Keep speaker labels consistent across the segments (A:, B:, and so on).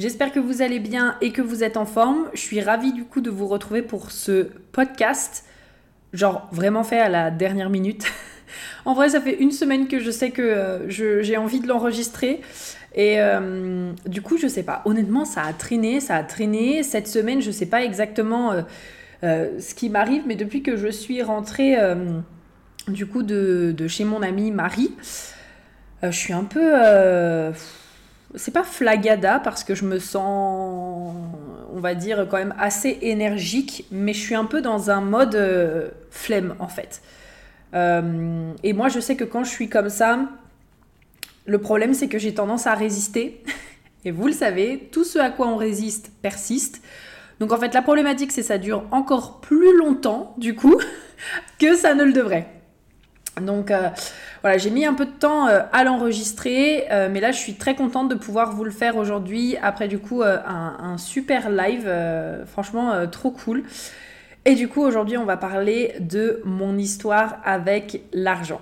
A: J'espère que vous allez bien et que vous êtes en forme. Je suis ravie du coup de vous retrouver pour ce podcast, genre vraiment fait à la dernière minute. en vrai, ça fait une semaine que je sais que euh, j'ai envie de l'enregistrer. Et euh, du coup, je sais pas. Honnêtement, ça a traîné, ça a traîné. Cette semaine, je sais pas exactement euh, ce qui m'arrive, mais depuis que je suis rentrée du coup de, de, chez mon amie Marie, je suis un peu c'est pas flagada parce que je me sens, on va dire, quand même assez énergique, mais je suis un peu dans un mode euh, flemme en fait. Euh, et moi, je sais que quand je suis comme ça, le problème c'est que j'ai tendance à résister. et vous le savez, tout ce à quoi on résiste persiste. Donc en fait, la problématique c'est que ça dure encore plus longtemps, du coup, que ça ne le devrait. Donc euh, voilà, j'ai mis un peu de temps euh, à l'enregistrer, euh, mais là je suis très contente de pouvoir vous le faire aujourd'hui après du coup un, super live, franchement trop cool. Et du coup aujourd'hui on va parler de mon histoire avec l'argent.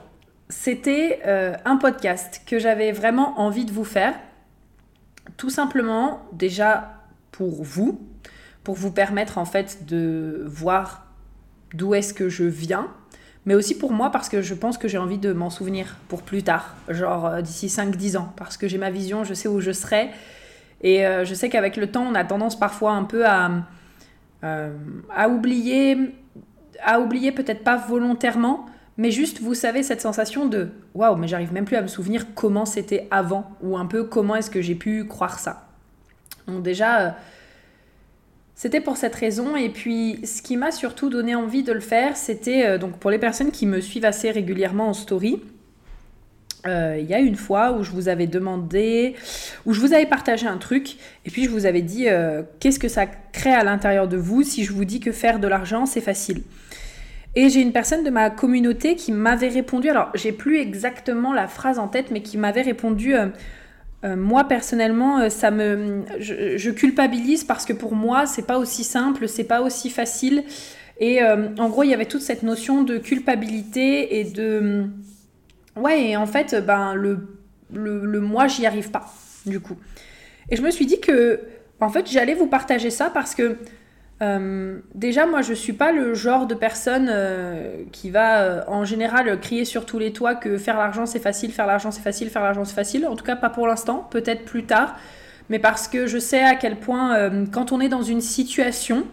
A: C'était un podcast que j'avais vraiment envie de vous faire, tout simplement déjà pour vous, pour vous permettre en fait de voir d'où est-ce que je viens, mais aussi pour moi parce que je pense que j'ai envie de m'en souvenir pour plus tard, genre euh, d'ici 5-10 ans, parce que j'ai ma vision, je sais où je serai, et euh, je sais qu'avec le temps, on a tendance parfois un peu à, euh, à oublier, à oublier peut-être pas volontairement, mais juste, vous savez, cette sensation de waouh, mais j'arrive même plus à me souvenir comment c'était avant, ou un peu comment est-ce que j'ai pu croire ça. Donc déjà c'était pour cette raison. Et puis, ce qui m'a surtout donné envie de le faire, c'était euh, donc pour les personnes qui me suivent assez régulièrement en story. Euh, il y a une fois où je vous avais demandé, où je vous avais partagé un truc, et puis je vous avais dit euh, qu'est-ce que ça crée à l'intérieur de vous si je vous dis que faire de l'argent c'est facile. Et j'ai une personne de ma communauté qui m'avait répondu, alors j'ai plus exactement la phrase en tête, mais qui m'avait répondu euh, moi personnellement, euh, ça me, je, culpabilise parce que pour moi, c'est pas aussi simple, c'est pas aussi facile. Et euh, en gros, il y avait toute cette notion de culpabilité et de, ouais, et en fait, ben le, le, le moi, j'y arrive pas, du coup. Et je me suis dit que, en fait, j'allais vous partager ça parce que euh, déjà, moi, je suis pas le genre de personne euh, qui va euh, en général crier sur tous les toits que faire l'argent c'est facile, faire l'argent c'est facile, faire l'argent c'est facile. En tout cas, pas pour l'instant, peut-être plus tard. Mais parce que je sais à quel point, quand on est dans une situation,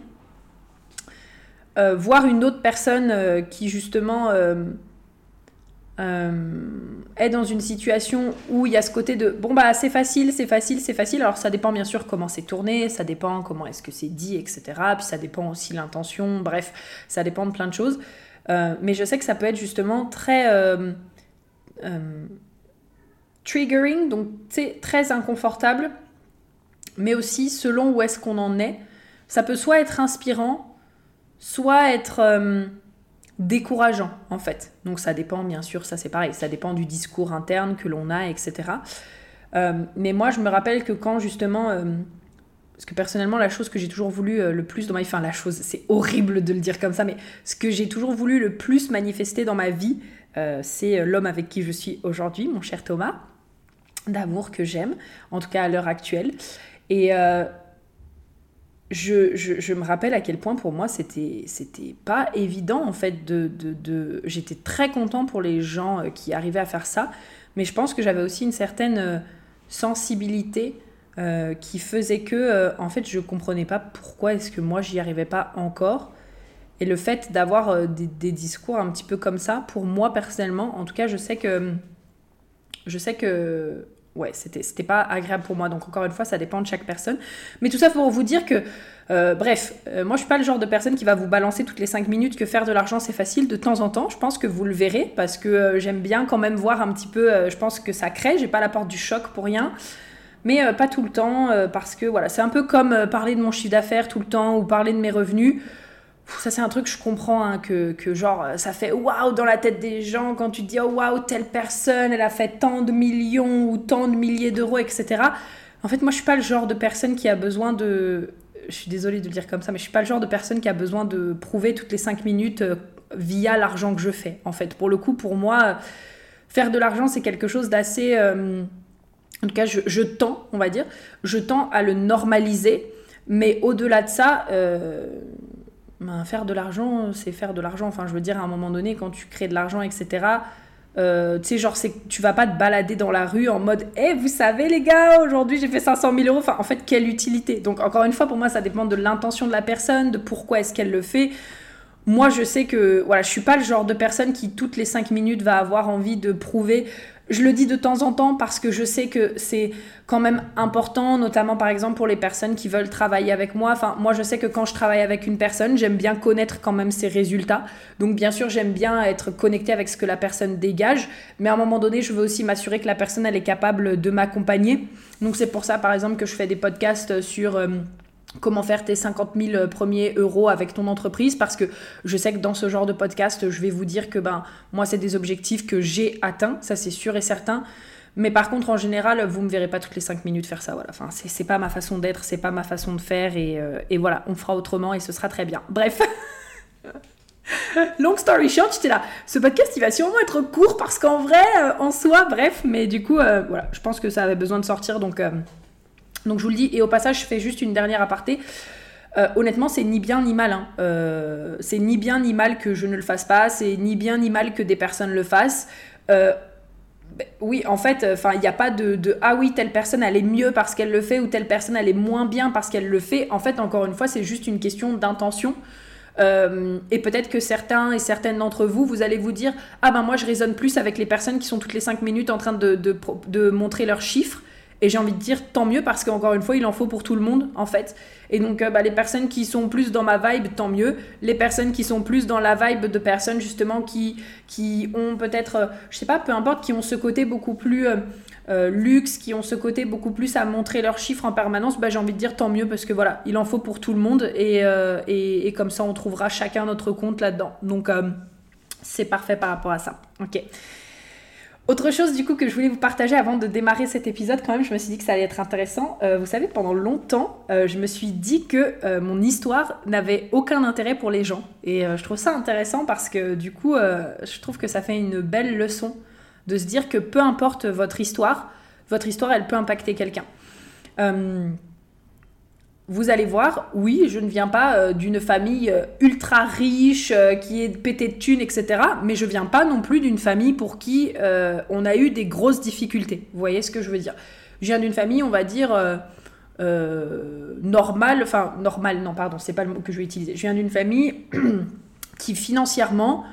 A: voir une autre personne qui justement euh, est dans une situation où il y a ce côté de bon bah c'est facile, c'est facile, c'est facile. Alors ça dépend bien sûr comment c'est tourné, ça dépend comment est-ce que c'est dit, etc. Puis ça dépend aussi l'intention, bref, ça dépend de plein de choses. Euh, mais je sais que ça peut être justement très euh, triggering, donc c'est très inconfortable, mais aussi selon où est-ce qu'on en est. Ça peut soit être inspirant, soit être décourageant en fait. Donc ça dépend bien sûr, ça c'est pareil, ça dépend du discours interne que l'on a, etc. Euh, mais moi je me rappelle que quand justement, euh, parce que personnellement la chose que j'ai toujours voulu euh, le plus dans ma vie, enfin la chose, c'est horrible de le dire comme ça, mais ce que j'ai toujours voulu le plus manifester dans ma vie, c'est l'homme avec qui je suis aujourd'hui, mon cher Thomas, d'amour que j'aime, en tout cas à l'heure actuelle. Et je, je, me rappelle à quel point pour moi c'était c'était pas évident en fait de, de, de... j'étais très content pour les gens euh, qui arrivaient à faire ça. Mais je pense que j'avais aussi une certaine euh, sensibilité euh, qui faisait que en fait je comprenais pas pourquoi est-ce que moi j'y arrivais pas encore. Et le fait d'avoir des, des, discours un petit peu comme ça pour moi personnellement en tout cas je sais que je sais que ouais, c'était, pas agréable pour moi. Donc encore une fois, ça dépend de chaque personne. Mais tout ça pour vous dire que, euh, bref, euh, moi je suis pas le genre de personne qui va vous balancer toutes les 5 minutes que faire de l'argent c'est facile de temps en temps. Je pense que vous le verrez parce que euh, j'aime bien quand même voir un petit peu, je pense que ça crée, j'ai pas la porte du choc pour rien. Mais pas tout le temps parce que voilà, c'est un peu comme parler de mon chiffre d'affaires tout le temps ou parler de mes revenus ça c'est un truc que je comprends hein, que, genre ça fait waouh dans la tête des gens quand tu dis oh waouh telle personne elle a fait tant de millions ou tant de milliers d'euros etc en fait moi je suis pas le genre de personne qui a besoin de je suis désolée de le dire comme ça mais je suis pas le genre de personne qui a besoin de prouver toutes les 5 minutes euh, via l'argent que je fais en fait. Pour le coup pour moi faire de l'argent c'est quelque chose d'assez euh, en tout cas je, je, tends on va dire. Je tends à le normaliser mais au-delà de ça euh, ben, faire de l'argent, c'est faire de l'argent. Enfin, je veux dire, à un moment donné, quand tu crées de l'argent, etc., euh, tu sais, genre, tu vas pas te balader dans la rue en mode Eh, vous savez, les gars, aujourd'hui j'ai fait 500 000 euros. Enfin, en fait, quelle utilité? Donc, encore une fois, pour moi, ça dépend de l'intention de la personne, de pourquoi est-ce qu'elle le fait. Moi, je sais que voilà, je suis pas le genre de personne qui, toutes les 5 minutes, va avoir envie de prouver je le dis de temps en temps parce que je sais que c'est quand même important, notamment par exemple pour les personnes qui veulent travailler avec moi. Enfin, moi je sais que quand je travaille avec une personne, j'aime bien connaître quand même ses résultats. Donc bien sûr, j'aime bien être connecté avec ce que la personne dégage, mais à un moment donné, je veux aussi m'assurer que la personne elle est capable de m'accompagner. Donc c'est pour ça par exemple que je fais des podcasts sur euh, comment faire tes 50 000 premiers euros avec ton entreprise parce que je sais que dans ce genre de podcast, je vais vous dire que ben moi c'est des objectifs que j'ai atteints, ça c'est sûr et certain. Mais par contre, en général, vous me verrez pas toutes les 5 minutes faire ça. Voilà. Enfin, c'est pas ma façon d'être, c'est pas ma façon de faire. Et, euh, et, voilà, on fera autrement et ce sera très bien. Bref. Long story short, j'étais là. Ce podcast, il va sûrement être court parce qu'en vrai, euh, en soi, bref. Mais du coup, euh, voilà, je pense que ça avait besoin de sortir. Donc, donc je vous le dis, et au passage, je fais juste une dernière aparté. Euh, honnêtement, c'est ni bien ni mal. Hein. Euh, c'est ni bien ni mal que je ne le fasse pas. C'est ni bien ni mal que des personnes le fassent. Euh, ben, oui, en fait, il n'y a pas de, ah oui, telle personne elle est mieux parce qu'elle le fait ou telle personne elle est moins bien parce qu'elle le fait. En fait, encore une fois, c'est juste une question d'intention. et peut-être que certains et certaines d'entre vous, vous allez vous dire Ah ben moi je raisonne plus avec les personnes qui sont toutes les 5 minutes en train de montrer leurs chiffres et j'ai envie de dire tant mieux parce qu'encore une fois, il en faut pour tout le monde en fait. Et donc euh, bah, les personnes qui sont plus dans ma vibe, tant mieux. Les personnes qui sont plus dans la vibe de personnes justement qui, qui ont peut-être, euh, je sais pas, peu importe, qui ont ce côté beaucoup plus euh, luxe, qui ont ce côté beaucoup plus à montrer leurs chiffres en permanence, bah, j'ai envie de dire tant mieux parce que voilà, il en faut pour tout le monde et, et, et comme ça on trouvera chacun notre compte là-dedans. Donc c'est parfait par rapport à ça. Ok. Autre chose du coup que je voulais vous partager avant de démarrer cet épisode, quand même, je me suis dit que ça allait être intéressant. Euh, vous savez, pendant longtemps, euh, je me suis dit que euh, mon histoire n'avait aucun intérêt pour les gens. Et je trouve ça intéressant parce que du coup, je trouve que ça fait une belle leçon de se dire que peu importe votre histoire, votre histoire, elle peut impacter quelqu'un vous allez voir, oui, je ne viens pas euh, d'une famille euh, ultra riche euh, qui est pétée de thunes, etc. Mais je viens pas non plus d'une famille pour qui on a eu des grosses difficultés. Vous voyez ce que je veux dire? Je viens d'une famille, on va dire normale, enfin normale, non pardon, c'est pas le mot que je vais utiliser. Je viens d'une famille qui financièrement,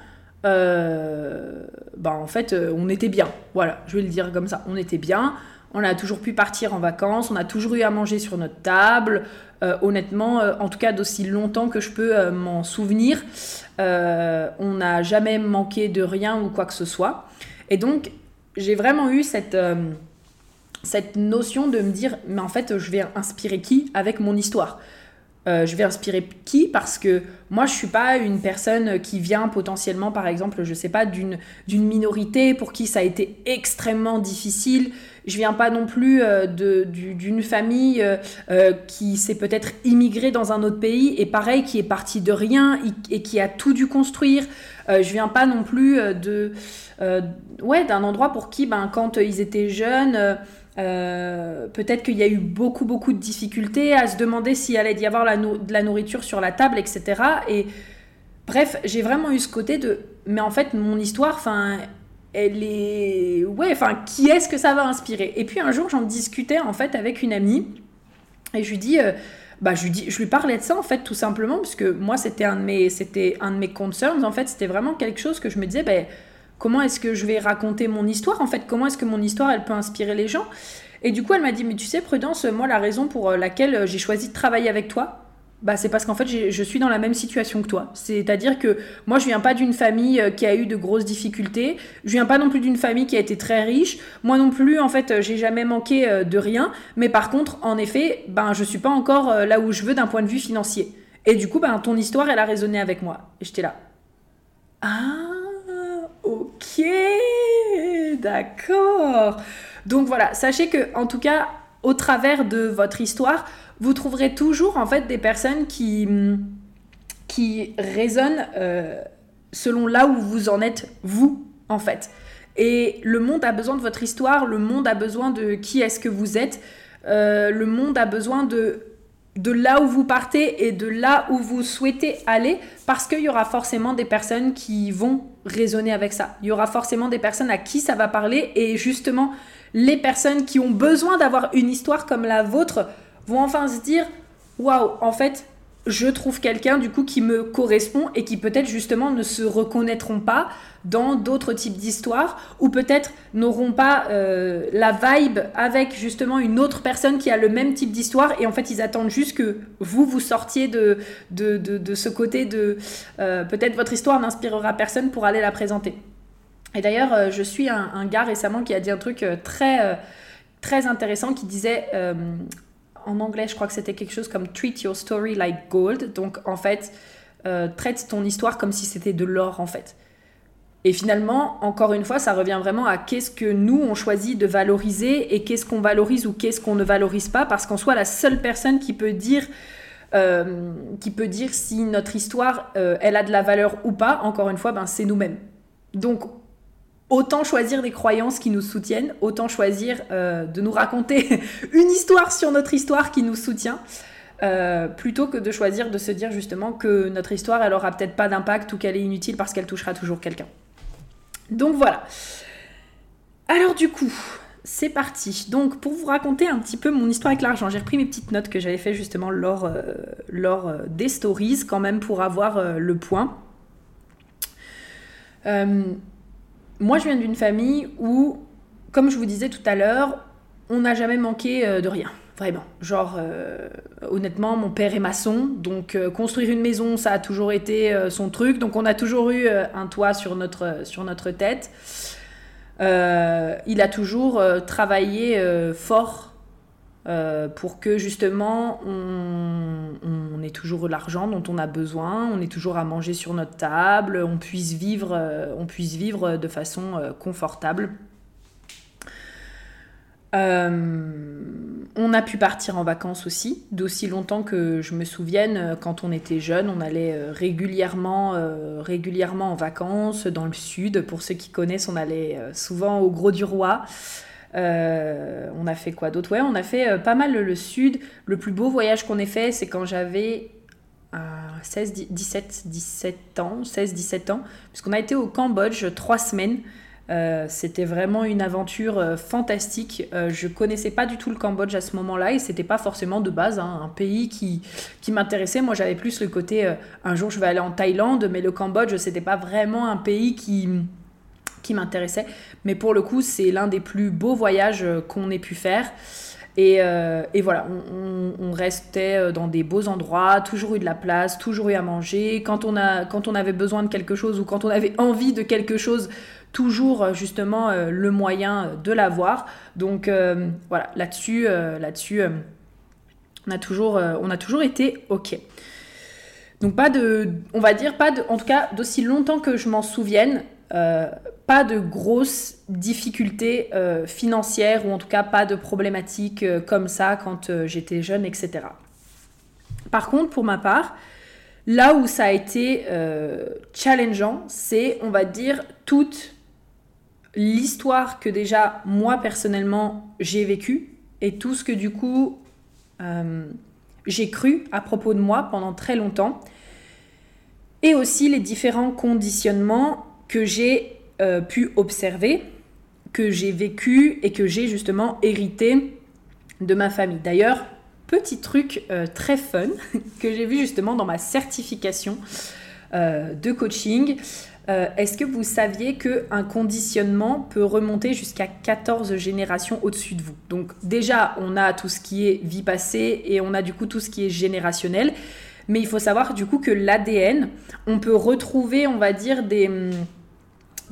A: ben en fait, on était bien. Voilà, je vais le dire comme ça, on était bien. On a toujours pu partir en vacances, on a toujours eu à manger sur notre table. Euh, honnêtement, euh, en tout cas d'aussi longtemps que je peux euh, m'en souvenir, on n'a jamais manqué de rien ou quoi que ce soit. Et donc, j'ai vraiment eu cette, cette notion de me dire, mais en fait, je vais inspirer qui avec mon histoire? Euh, je vais inspirer qui? Parce que moi, je suis pas une personne qui vient potentiellement, par exemple, je sais pas, d'une minorité pour qui ça a été extrêmement difficile. Je viens pas non plus euh, d'une famille euh, qui s'est peut-être immigrée dans un autre pays et pareil, qui est partie de rien et qui a tout dû construire. je viens pas non plus de, ouais, d'un endroit pour qui, ben, quand ils étaient jeunes, euh, peut-être qu'il y a eu beaucoup, beaucoup de difficultés à se demander s'il allait y avoir de la nourriture sur la table, etc. Et bref, j'ai vraiment eu ce côté de. Mais en fait, mon histoire, enfin, elle est. Ouais, enfin, qui est-ce que ça va inspirer? Et puis un jour, j'en discutais en fait avec une amie et je lui dis. Euh, bah, je lui, dis, je lui parlais de ça en fait tout simplement parce que moi c'était un de mes c'était un de mes concerns en fait c'était vraiment quelque chose que je me disais ben comment est-ce que je vais raconter mon histoire en fait Comment est-ce que mon histoire elle peut inspirer les gens Et du coup elle m'a dit mais tu sais Prudence, moi la raison pour euh, laquelle euh, j'ai choisi de travailler avec toi, bah, c'est parce qu'en fait, je suis dans la même situation que toi. C'est-à-dire que moi, je viens pas d'une famille euh, qui a eu de grosses difficultés. Je viens pas non plus d'une famille qui a été très riche. Moi non plus, en fait, j'ai jamais manqué de rien. Mais par contre, en effet, ben, je suis pas encore là où je veux d'un point de vue financier. Et du coup, ben, ton histoire, elle a résonné avec moi. Et j'étais là. Ah Ok, d'accord. Donc voilà, sachez que en tout cas, au travers de votre histoire, vous trouverez toujours en fait des personnes qui qui résonnent euh, selon là où vous en êtes vous en fait. Et le monde a besoin de votre histoire, le monde a besoin de qui est-ce que vous êtes, euh, le monde a besoin de de là où vous partez et de là où vous souhaitez aller, parce qu'il y aura forcément des personnes qui vont raisonner avec ça. Il y aura forcément des personnes à qui ça va parler, et justement, les personnes qui ont besoin d'avoir une histoire comme la vôtre vont enfin se dire, waouh, en fait, je trouve quelqu'un du coup qui me correspond et qui peut-être justement ne se reconnaîtront pas dans d'autres types d'histoires ou peut-être n'auront pas euh, la vibe avec justement une autre personne qui a le même type d'histoire et en fait ils attendent juste que vous vous sortiez de, ce côté de euh, peut-être votre histoire n'inspirera personne pour aller la présenter. Et d'ailleurs euh, je suis un, gars récemment qui a dit un truc très, très intéressant qui disait en anglais, je crois que c'était quelque chose comme treat your story like gold. Donc en fait, euh, traite ton histoire comme si c'était de l'or en fait. Et finalement, encore une fois, ça revient vraiment à qu'est-ce que nous on choisit de valoriser et qu'est-ce qu'on valorise ou qu'est-ce qu'on ne valorise pas, parce qu'en soit la seule personne qui peut dire euh, qui peut dire si notre histoire euh, elle a de la valeur ou pas, encore une fois, ben, c'est nous-mêmes. Donc autant choisir des croyances qui nous soutiennent, autant choisir euh, de nous raconter une histoire sur notre histoire qui nous soutient, euh, plutôt que de choisir de se dire justement que notre histoire, elle aura peut-être pas d'impact ou qu'elle est inutile parce qu'elle touchera toujours quelqu'un. Donc voilà. Alors du coup, c'est parti. Donc pour vous raconter un petit peu mon histoire avec l'argent, j'ai repris mes petites notes que j'avais fait justement lors, euh, lors des stories quand même pour avoir le point moi, je viens d'une famille où, comme je vous disais tout à l'heure, on n'a jamais manqué euh, de rien. Vraiment. Genre, euh, honnêtement, mon père est maçon, donc euh, construire une maison, ça a toujours été son truc. Donc, on a toujours eu un toit sur notre, sur notre tête. il a toujours travaillé fort pour que justement on, ait toujours l'argent dont on a besoin, on ait toujours à manger sur notre table, on puisse vivre, on puisse vivre de façon confortable. on a pu partir en vacances aussi, d'aussi longtemps que je me souvienne, quand on était jeune, on allait régulièrement, régulièrement en vacances dans le sud. Pour ceux qui connaissent, on allait souvent au Gros du Roi. Euh, on a fait quoi d'autre? Ouais, on a fait euh, pas mal le, sud. Le plus beau voyage qu'on ait fait, c'est quand j'avais 16, 17, 17 ans, 16, 17 ans, puisqu'on a été au Cambodge trois semaines. Euh, c'était vraiment une aventure fantastique. je connaissais pas du tout le Cambodge à ce moment-là et c'était pas forcément de base hein, un pays qui, qui m'intéressait. Moi, j'avais plus le côté un jour je vais aller en Thaïlande, mais le Cambodge, c'était pas vraiment un pays qui qui m'intéressait. Mais pour le coup, c'est l'un des plus beaux voyages euh, qu'on ait pu faire. Et, euh, voilà, on, restait euh, dans des beaux endroits, toujours eu de la place, toujours eu à manger. Quand on, a, quand on avait besoin de quelque chose ou quand on avait envie de quelque chose, toujours justement le moyen de l'avoir. Donc voilà, là-dessus, là-dessus On a toujours, on a toujours été OK. Donc pas de, on va dire pas de, en tout cas d'aussi longtemps que je m'en souvienne, pas de grosses difficultés financières ou en tout cas pas de problématiques comme ça quand j'étais jeune, etc. Par contre, pour ma part, là où ça a été challengeant, c'est, on va dire, toute l'histoire que déjà moi personnellement j'ai vécue et tout ce que du coup euh, j'ai cru à propos de moi pendant très longtemps et aussi les différents conditionnements que j'ai euh, pu observer, que j'ai vécu et que j'ai justement hérité de ma famille. D'ailleurs, petit truc euh, très fun que j'ai vu justement dans ma certification de coaching. Euh, est-ce que vous saviez qu'un conditionnement peut remonter jusqu'à 14 générations au-dessus de vous? Donc déjà, on a tout ce qui est vie passée et on a du coup tout ce qui est générationnel. Mais il faut savoir du coup que l'ADN, on peut retrouver, on va dire, des,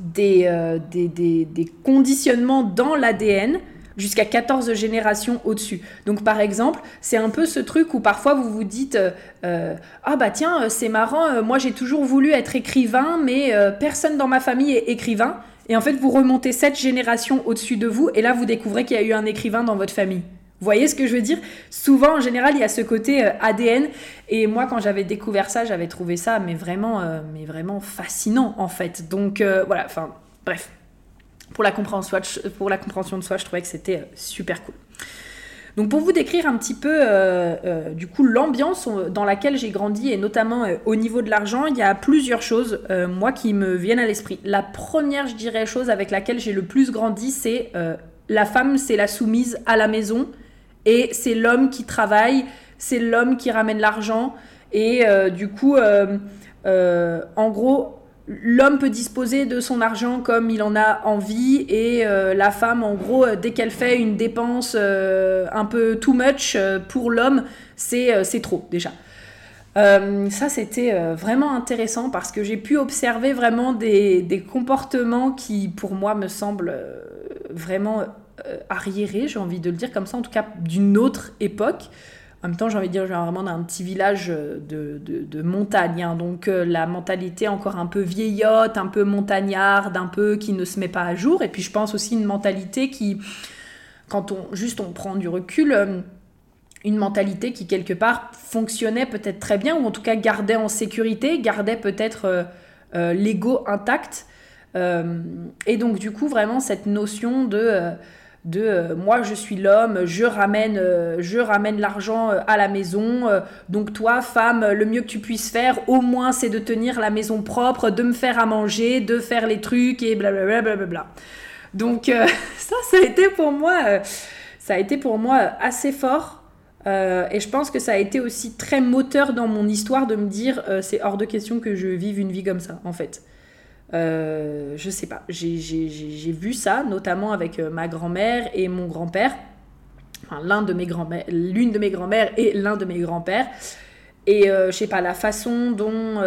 A: des, euh, des conditionnements dans l'ADN jusqu'à 14 générations au-dessus. Donc par exemple, c'est un peu ce truc où parfois vous vous dites euh, euh, ah bah tiens, euh, c'est marrant, moi j'ai toujours voulu être écrivain mais personne dans ma famille est écrivain et en fait vous remontez cette génération au-dessus de vous et là vous découvrez qu'il y a eu un écrivain dans votre famille. Vous voyez ce que je veux dire? Souvent, en général, il y a ce côté ADN. Et moi, quand j'avais découvert ça, j'avais trouvé ça, mais vraiment, vraiment fascinant, en fait. Donc, voilà, enfin, bref pour la, compréhension, de soi, je trouvais que c'était euh, super cool. Donc pour vous décrire un petit peu euh, euh, du coup l'ambiance dans laquelle j'ai grandi et notamment au niveau de l'argent, il y a plusieurs choses moi qui me viennent à l'esprit. La première, je dirais, chose avec laquelle j'ai le plus grandi, c'est la femme, c'est la soumise à la maison et c'est l'homme qui travaille, c'est l'homme qui ramène l'argent et du coup, en gros, l'homme peut disposer de son argent comme il en a envie et euh, la femme, en gros, euh, dès qu'elle fait une dépense euh, un peu too much pour l'homme, c'est trop déjà. ça, c'était vraiment intéressant parce que j'ai pu observer vraiment des, des, comportements qui, pour moi, me semblent vraiment arriérés, j'ai envie de le dire comme ça, en tout cas d'une autre époque. En même temps, j'ai envie de dire, j'ai vraiment d'un petit village euh, de, de, montagne. Hein. donc euh, la mentalité encore un peu vieillotte, un peu montagnarde, un peu qui ne se met pas à jour. Et puis je pense aussi une mentalité qui, quand on juste on prend du recul, euh, une mentalité qui quelque part fonctionnait peut-être très bien, ou en tout cas gardait en sécurité, gardait peut-être l'ego intact. et donc du coup, vraiment cette notion de de euh, moi je suis l'homme, je ramène, euh, je ramène l'argent euh, à la maison, donc toi femme, le mieux que tu puisses faire, au moins c'est de tenir la maison propre, de me faire à manger, de faire les trucs et blablabla. Bla, bla, bla, donc ça, ça a été pour moi, ça a été pour moi assez fort. et je pense que ça a été aussi très moteur dans mon histoire de me dire c'est hors de question que je vive une vie comme ça en fait. Euh, je sais pas, j'ai vu ça, notamment avec euh, ma grand-mère et mon grand-père. Enfin, l'un de mes grands-mères, l'une de mes grand-mères et l'un de mes grands-pères. Et euh, je sais pas, la façon dont,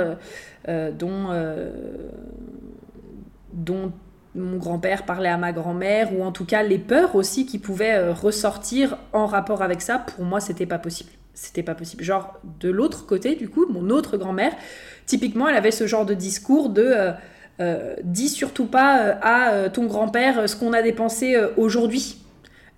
A: dont, mon grand-père parlait à ma grand-mère, ou en tout cas les peurs aussi qui pouvaient ressortir en rapport avec ça, pour moi, c'était pas possible. C'était pas possible. Genre, de l'autre côté, du coup, mon autre grand-mère, typiquement, elle avait ce genre de discours de dis surtout pas euh, à euh, ton grand-père ce qu'on a dépensé aujourd'hui.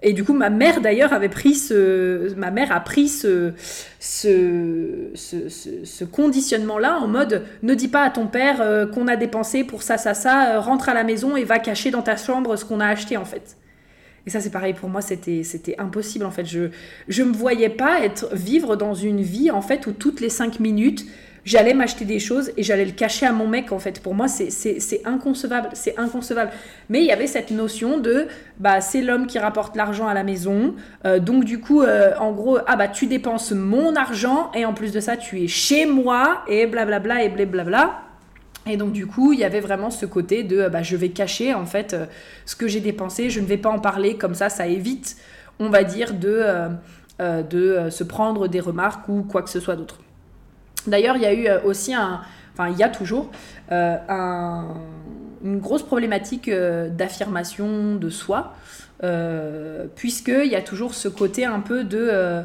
A: Et du coup, ma mère d'ailleurs avait pris ce, ma mère a pris ce, ce, ce, conditionnement-là en mode ne dis pas à ton père qu'on a dépensé pour ça, ça, ça, rentre à la maison et va cacher dans ta chambre ce qu'on a acheté en fait. Et ça, c'est pareil pour moi, c'était, c'était impossible en fait. Je, je me voyais pas être, vivre dans une vie en fait où toutes les cinq minutes, j'allais m'acheter des choses et j'allais le cacher à mon mec en fait. Pour moi, c'est inconcevable, c'est inconcevable. Mais il y avait cette notion de, bah c'est l'homme qui rapporte l'argent à la maison, euh, donc du coup, euh, en gros, ah bah tu dépenses mon argent et en plus de ça, tu es chez moi et blablabla et blablabla. Et donc du coup, il y avait vraiment ce côté de, bah je vais cacher en fait euh, ce que j'ai dépensé, je ne vais pas en parler, comme ça, ça évite, on va dire, de, de se prendre des remarques ou quoi que ce soit d'autre. D'ailleurs, il y a eu euh, aussi un, enfin il y a toujours euh, une grosse problématique euh, d'affirmation de soi, puisqu'il y a toujours ce côté un peu de,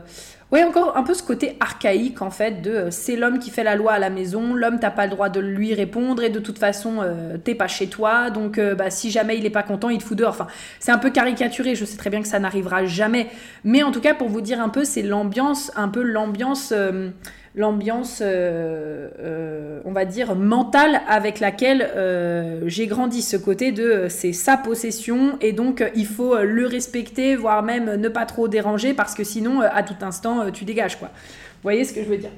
A: Ouais, encore un peu ce côté archaïque en fait de euh, c'est l'homme qui fait la loi à la maison, l'homme t'as pas le droit de lui répondre et de toute façon euh, t'es pas chez toi, donc euh, bah, si jamais il est pas content, il te fout dehors. Enfin, c'est un peu caricaturé, je sais très bien que ça n'arrivera jamais, mais en tout cas pour vous dire un peu, c'est l'ambiance, un peu l'ambiance l'ambiance, euh, euh, on va dire, mentale avec laquelle euh, j'ai grandi. Ce côté de c'est sa possession et donc il faut le respecter, voire même ne pas trop déranger parce que sinon, à tout instant, tu dégages. quoi. Voyez ce que je veux dire?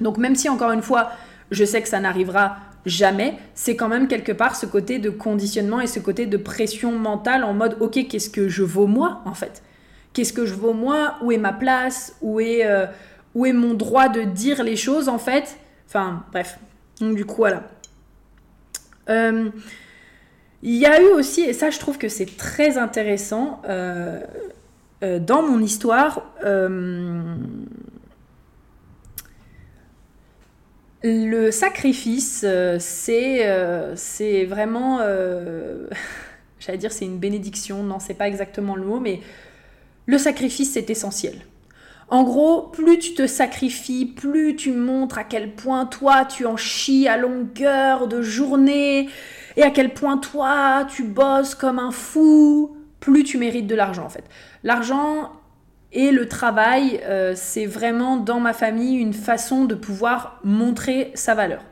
A: Donc même si, encore une fois, je sais que ça n'arrivera jamais, c'est quand même quelque part ce côté de conditionnement et ce côté de pression mentale en mode, ok, qu'est-ce que je vaux moi en fait? Qu'est-ce que je vaux moi? Où est ma place? Où est où est mon droit de dire les choses en fait Enfin, bref. Donc, du coup, voilà. Euh, il y a eu aussi, et ça je trouve que c'est très intéressant, euh, euh, dans mon histoire, le sacrifice, c'est c'est vraiment, j'allais dire c'est une bénédiction, non c'est pas exactement le mot, mais le sacrifice c'est essentiel. En gros, plus tu te sacrifies, plus tu montres à quel point toi tu en chies à longueur de journée et à quel point toi tu bosses comme un fou, plus tu mérites de l'argent en fait. L'argent et le travail, euh, c'est vraiment dans ma famille une façon de pouvoir montrer sa valeur.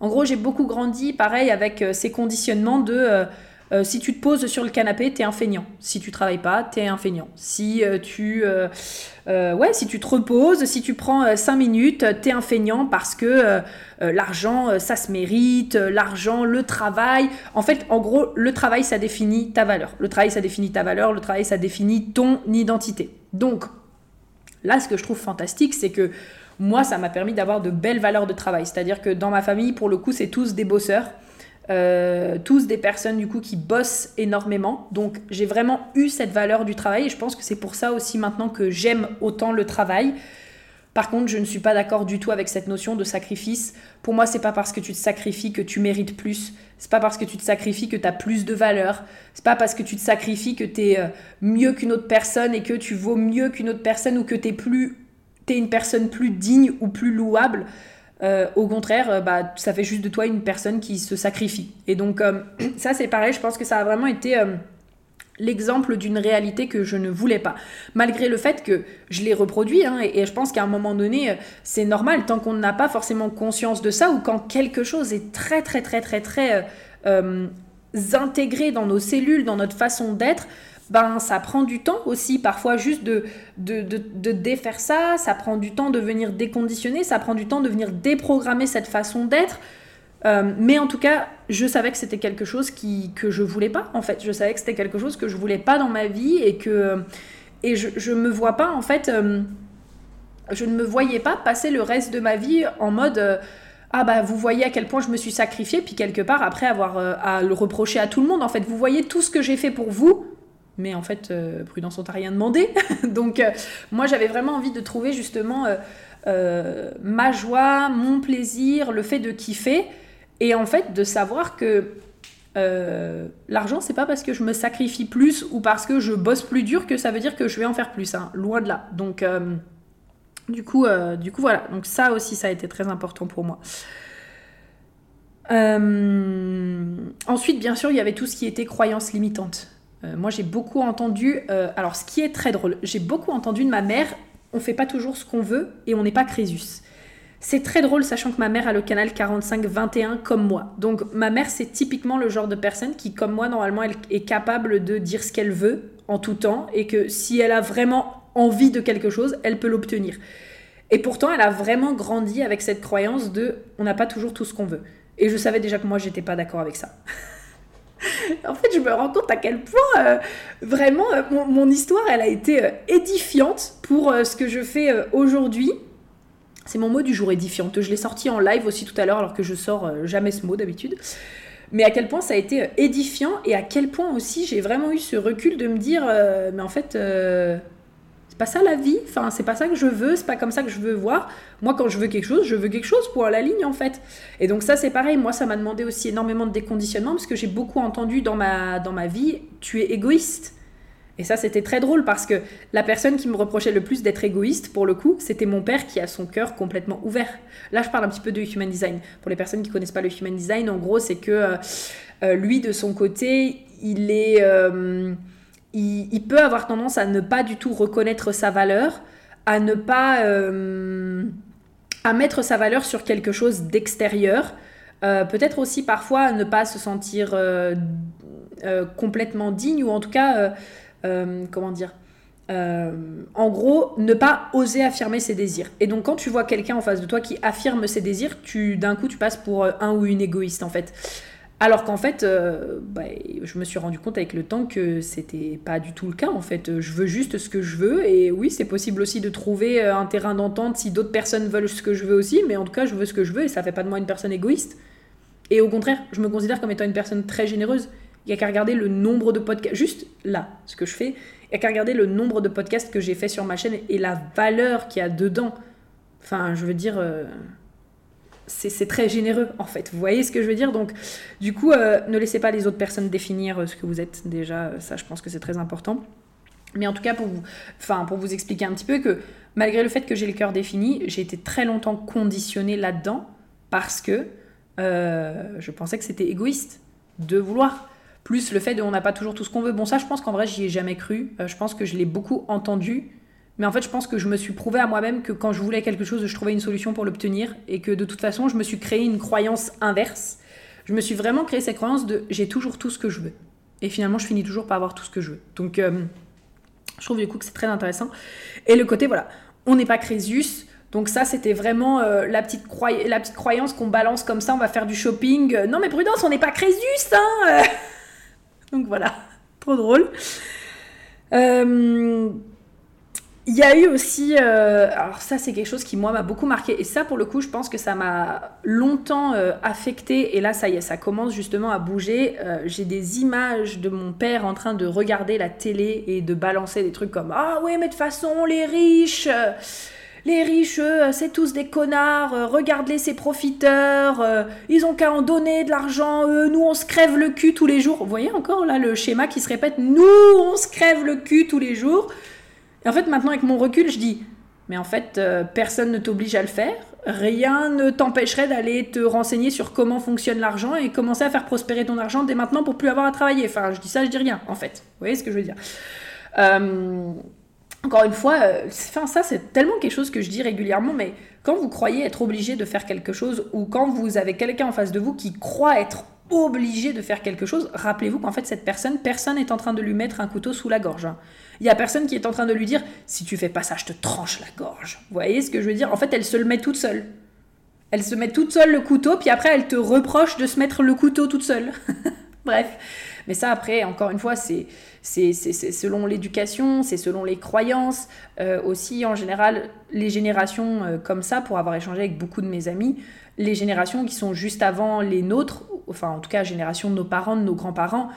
A: En gros, j'ai beaucoup grandi, pareil, avec euh, ces conditionnements de euh, euh, si tu te poses sur le canapé, t'es un feignant. Si tu travailles pas, t'es un feignant. Si euh, tu, euh, ouais, si tu te reposes, si tu prends 5 minutes, t'es un feignant parce que l'argent, ça se mérite, l'argent, le travail. En fait, en gros, le travail, ça définit ta valeur. Le travail, ça définit ta valeur. Le travail, ça définit ton identité. Donc, là, ce que je trouve fantastique, c'est que moi, ça m'a permis d'avoir de belles valeurs de travail. C'est-à-dire que dans ma famille, pour le coup, c'est tous des bosseurs. Euh, tous des personnes du coup qui bossent énormément. Donc j'ai vraiment eu cette valeur du travail et je pense que c'est pour ça aussi maintenant que j'aime autant le travail. Par contre, je ne suis pas d'accord du tout avec cette notion de sacrifice. Pour moi, c'est pas parce que tu te sacrifies que tu mérites plus. C'est pas parce que tu te sacrifies que tu as plus de valeur. C'est pas parce que tu te sacrifies que tu es euh, mieux qu'une autre personne et que tu vaux mieux qu'une autre personne ou que tu es plus es une personne plus digne ou plus louable. Euh, au contraire, euh, bah, ça fait juste de toi une personne qui se sacrifie. Et donc, euh, ça, c'est pareil, je pense que ça a vraiment été l'exemple d'une réalité que je ne voulais pas. Malgré le fait que je l'ai reproduit, hein, et, je pense qu'à un moment donné, c'est normal, tant qu'on n'a pas forcément conscience de ça, ou quand quelque chose est très, très, très, très, très intégré dans nos cellules, dans notre façon d'être, ben ça prend du temps aussi parfois juste de, de, de, défaire ça, ça prend du temps de venir déconditionner, ça prend du temps de venir déprogrammer cette façon d'être. Euh, mais en tout cas, je savais que c'était quelque chose qui, que je voulais pas, en fait. Je savais que c'était quelque chose que je voulais pas dans ma vie et que et je, je me vois pas, en fait, euh, je ne me voyais pas passer le reste de ma vie en mode euh, ah bah vous voyez à quel point je me suis sacrifiée, puis quelque part après avoir à le reprocher à tout le monde, en fait, vous voyez tout ce que j'ai fait pour vous, mais en fait, euh, Prudence, on t'a rien demandé. Donc, euh, moi, j'avais vraiment envie de trouver justement euh, ma joie, mon plaisir, le fait de kiffer, et en fait, de savoir que l'argent, c'est pas parce que je me sacrifie plus ou parce que je bosse plus dur que ça veut dire que je vais en faire plus. Hein. loin de là. Donc, du, coup, du coup, voilà. Donc, ça aussi, ça a été très important pour moi. ensuite, bien sûr, il y avait tout ce qui était croyances limitantes. Euh, moi, j'ai beaucoup entendu. Euh, alors, ce qui est très drôle, j'ai beaucoup entendu de ma mère on fait pas toujours ce qu'on veut et on n'est pas Crésus. C'est très drôle, sachant que ma mère a le canal 45-21 comme moi. Donc, ma mère, c'est typiquement le genre de personne qui, comme moi, normalement, elle est capable de dire ce qu'elle veut en tout temps et que si elle a vraiment envie de quelque chose, elle peut l'obtenir. Et pourtant, elle a vraiment grandi avec cette croyance de on n'a pas toujours tout ce qu'on veut. Et je savais déjà que moi, j'étais pas d'accord avec ça. en fait, je me rends compte à quel point euh, vraiment euh, mon, histoire, elle a été euh, édifiante pour ce que je fais aujourd'hui. C'est mon mot du jour, édifiante. Je l'ai sorti en live aussi tout à l'heure, alors que je sors jamais ce mot d'habitude. Mais à quel point ça a été édifiant et à quel point aussi j'ai vraiment eu ce recul de me dire, mais en fait, pas ça la vie, enfin c'est pas ça que je veux, c'est pas comme ça que je veux voir. Moi quand je veux quelque chose, je veux quelque chose pour la ligne en fait. Et donc ça c'est pareil, moi ça m'a demandé aussi énormément de déconditionnement parce que j'ai beaucoup entendu dans ma, dans ma vie, tu es égoïste. Et ça, c'était très drôle parce que la personne qui me reprochait le plus d'être égoïste, pour le coup, c'était mon père qui a son cœur complètement ouvert. Là, je parle un petit peu de Human Design. Pour les personnes qui connaissent pas le Human Design, en gros, c'est que euh, euh, lui, de son côté, il est... Euh, il, peut avoir tendance à ne pas du tout reconnaître sa valeur, à ne pas... à mettre sa valeur sur quelque chose d'extérieur. Peut-être aussi parfois à ne pas se sentir complètement digne ou en tout cas euh, comment dire euh, en gros, ne pas oser affirmer ses désirs. Et donc, quand tu vois quelqu'un en face de toi qui affirme ses désirs, tu d'un coup, tu passes pour euh, un ou une égoïste, en fait. Alors qu'en fait, bah, je me suis rendu compte avec le temps que c'était pas du tout le cas. En fait, je veux juste ce que je veux. Et oui, c'est possible aussi de trouver un terrain d'entente si d'autres personnes veulent ce que je veux aussi. Mais en tout cas, je veux ce que je veux et ça fait pas de moi une personne égoïste. Et au contraire, je me considère comme étant une personne très généreuse. Il n'y a qu'à regarder le nombre de podcasts, juste là, ce que je fais, il n'y a qu'à regarder le nombre de podcasts que j'ai fait sur ma chaîne et la valeur qu'il y a dedans. Enfin, je veux dire, euh, c'est très généreux en fait. Vous voyez ce que je veux dire? Donc, du coup, euh, ne laissez pas les autres personnes définir euh, ce que vous êtes. Déjà, ça, je pense que c'est très important. Mais en tout cas, pour vous, enfin, pour vous expliquer un petit peu que malgré le fait que j'ai le cœur défini, j'ai été très longtemps conditionnée là-dedans parce que je pensais que c'était égoïste de vouloir plus le fait de on n'a pas toujours tout ce qu'on veut. Bon, ça, je pense qu'en vrai, j'y ai jamais cru. Euh, je pense que je l'ai beaucoup entendu. Mais en fait, je pense que je me suis prouvé à moi-même que quand je voulais quelque chose, je trouvais une solution pour l'obtenir. Et que de toute façon, je me suis créé une croyance inverse. Je me suis vraiment créé cette croyance de j'ai toujours tout ce que je veux. Et finalement, je finis toujours par avoir tout ce que je veux. Donc, euh, je trouve du coup que c'est très intéressant. Et le côté, voilà, on n'est pas Crésus. Donc ça, c'était vraiment euh, la, petite la petite croyance qu'on balance comme ça, on va faire du shopping. Non mais prudence, on n'est pas Crésus, hein Donc voilà, trop drôle. Euh, il y a eu aussi, euh, alors ça c'est quelque chose qui moi m'a beaucoup marqué et ça pour le coup je pense que ça m'a longtemps euh, affecté et là ça y est ça commence justement à bouger. J'ai des images de mon père en train de regarder la télé et de balancer des trucs comme ah ouais mais de toute façon les riches les riches, c'est tous des connards, euh, regarde-les, ces profiteurs, euh, ils ont qu'à en donner de l'argent, nous on se crève le cul tous les jours. Vous voyez encore là le schéma qui se répète, nous on se crève le cul tous les jours. Et en fait maintenant avec mon recul je dis, mais en fait euh, personne ne t'oblige à le faire, rien ne t'empêcherait d'aller te renseigner sur comment fonctionne l'argent et commencer à faire prospérer ton argent dès maintenant pour plus avoir à travailler. Enfin je dis ça, je dis rien en fait. Vous voyez ce que je veux dire? Encore une fois, euh, ça c'est tellement quelque chose que je dis régulièrement, mais quand vous croyez être obligé de faire quelque chose, ou quand vous avez quelqu'un en face de vous qui croit être obligé de faire quelque chose, rappelez-vous qu'en fait cette personne, personne n'est en train de lui mettre un couteau sous la gorge. Il y a personne qui est en train de lui dire si tu fais pas ça, je te tranche la gorge. Vous voyez ce que je veux dire? En fait, elle se le met toute seule. Elle se met toute seule le couteau, puis après elle te reproche de se mettre le couteau toute seule. Bref. Mais ça, après, encore une fois, c'est selon l'éducation, c'est selon les croyances. Euh, aussi, en général, les générations euh, comme ça, pour avoir échangé avec beaucoup de mes amis, les générations qui sont juste avant les nôtres, enfin en tout cas, génération de nos parents, de nos grands-parents,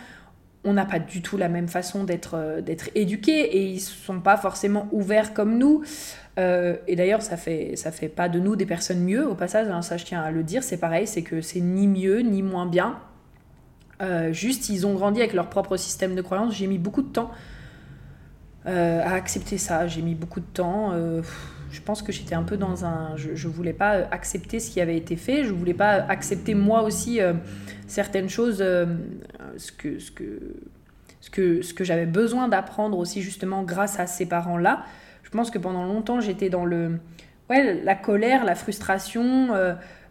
A: on n'a pas du tout la même façon d'être euh, d'être éduqués et ils sont pas forcément ouverts comme nous. et d'ailleurs, ça fait ça fait pas de nous des personnes mieux. Au passage, hein, ça je tiens à le dire, c'est pareil, c'est que c'est ni mieux ni moins bien. Euh, juste, ils ont grandi avec leur propre système de croyance. J'ai mis beaucoup de temps euh, à accepter ça. J'ai mis beaucoup de temps. Euh, je pense que j'étais un peu dans un. Je, ne voulais pas accepter ce qui avait été fait. Je voulais pas accepter moi aussi certaines choses. Ce que. Ce que ce que, ce que j'avais besoin d'apprendre aussi justement grâce à ces parents-là. Je pense que pendant longtemps j'étais dans le, ouais, la colère, la frustration,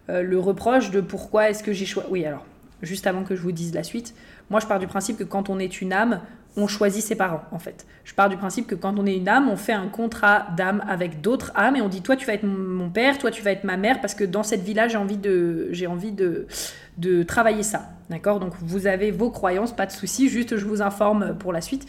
A: le reproche de pourquoi est-ce que j'ai choisi. Oui, alors juste avant que je vous dise la suite, moi je pars du principe que quand on est une âme, on choisit ses parents en fait. Je pars du principe que quand on est une âme, on fait un contrat d'âme avec d'autres âmes et on dit toi tu vas être mon père, toi tu vas être ma mère parce que dans cette vie-là j'ai envie de j'ai envie de de travailler ça. D'accord? Donc vous avez vos croyances, pas de souci, juste je vous informe pour la suite.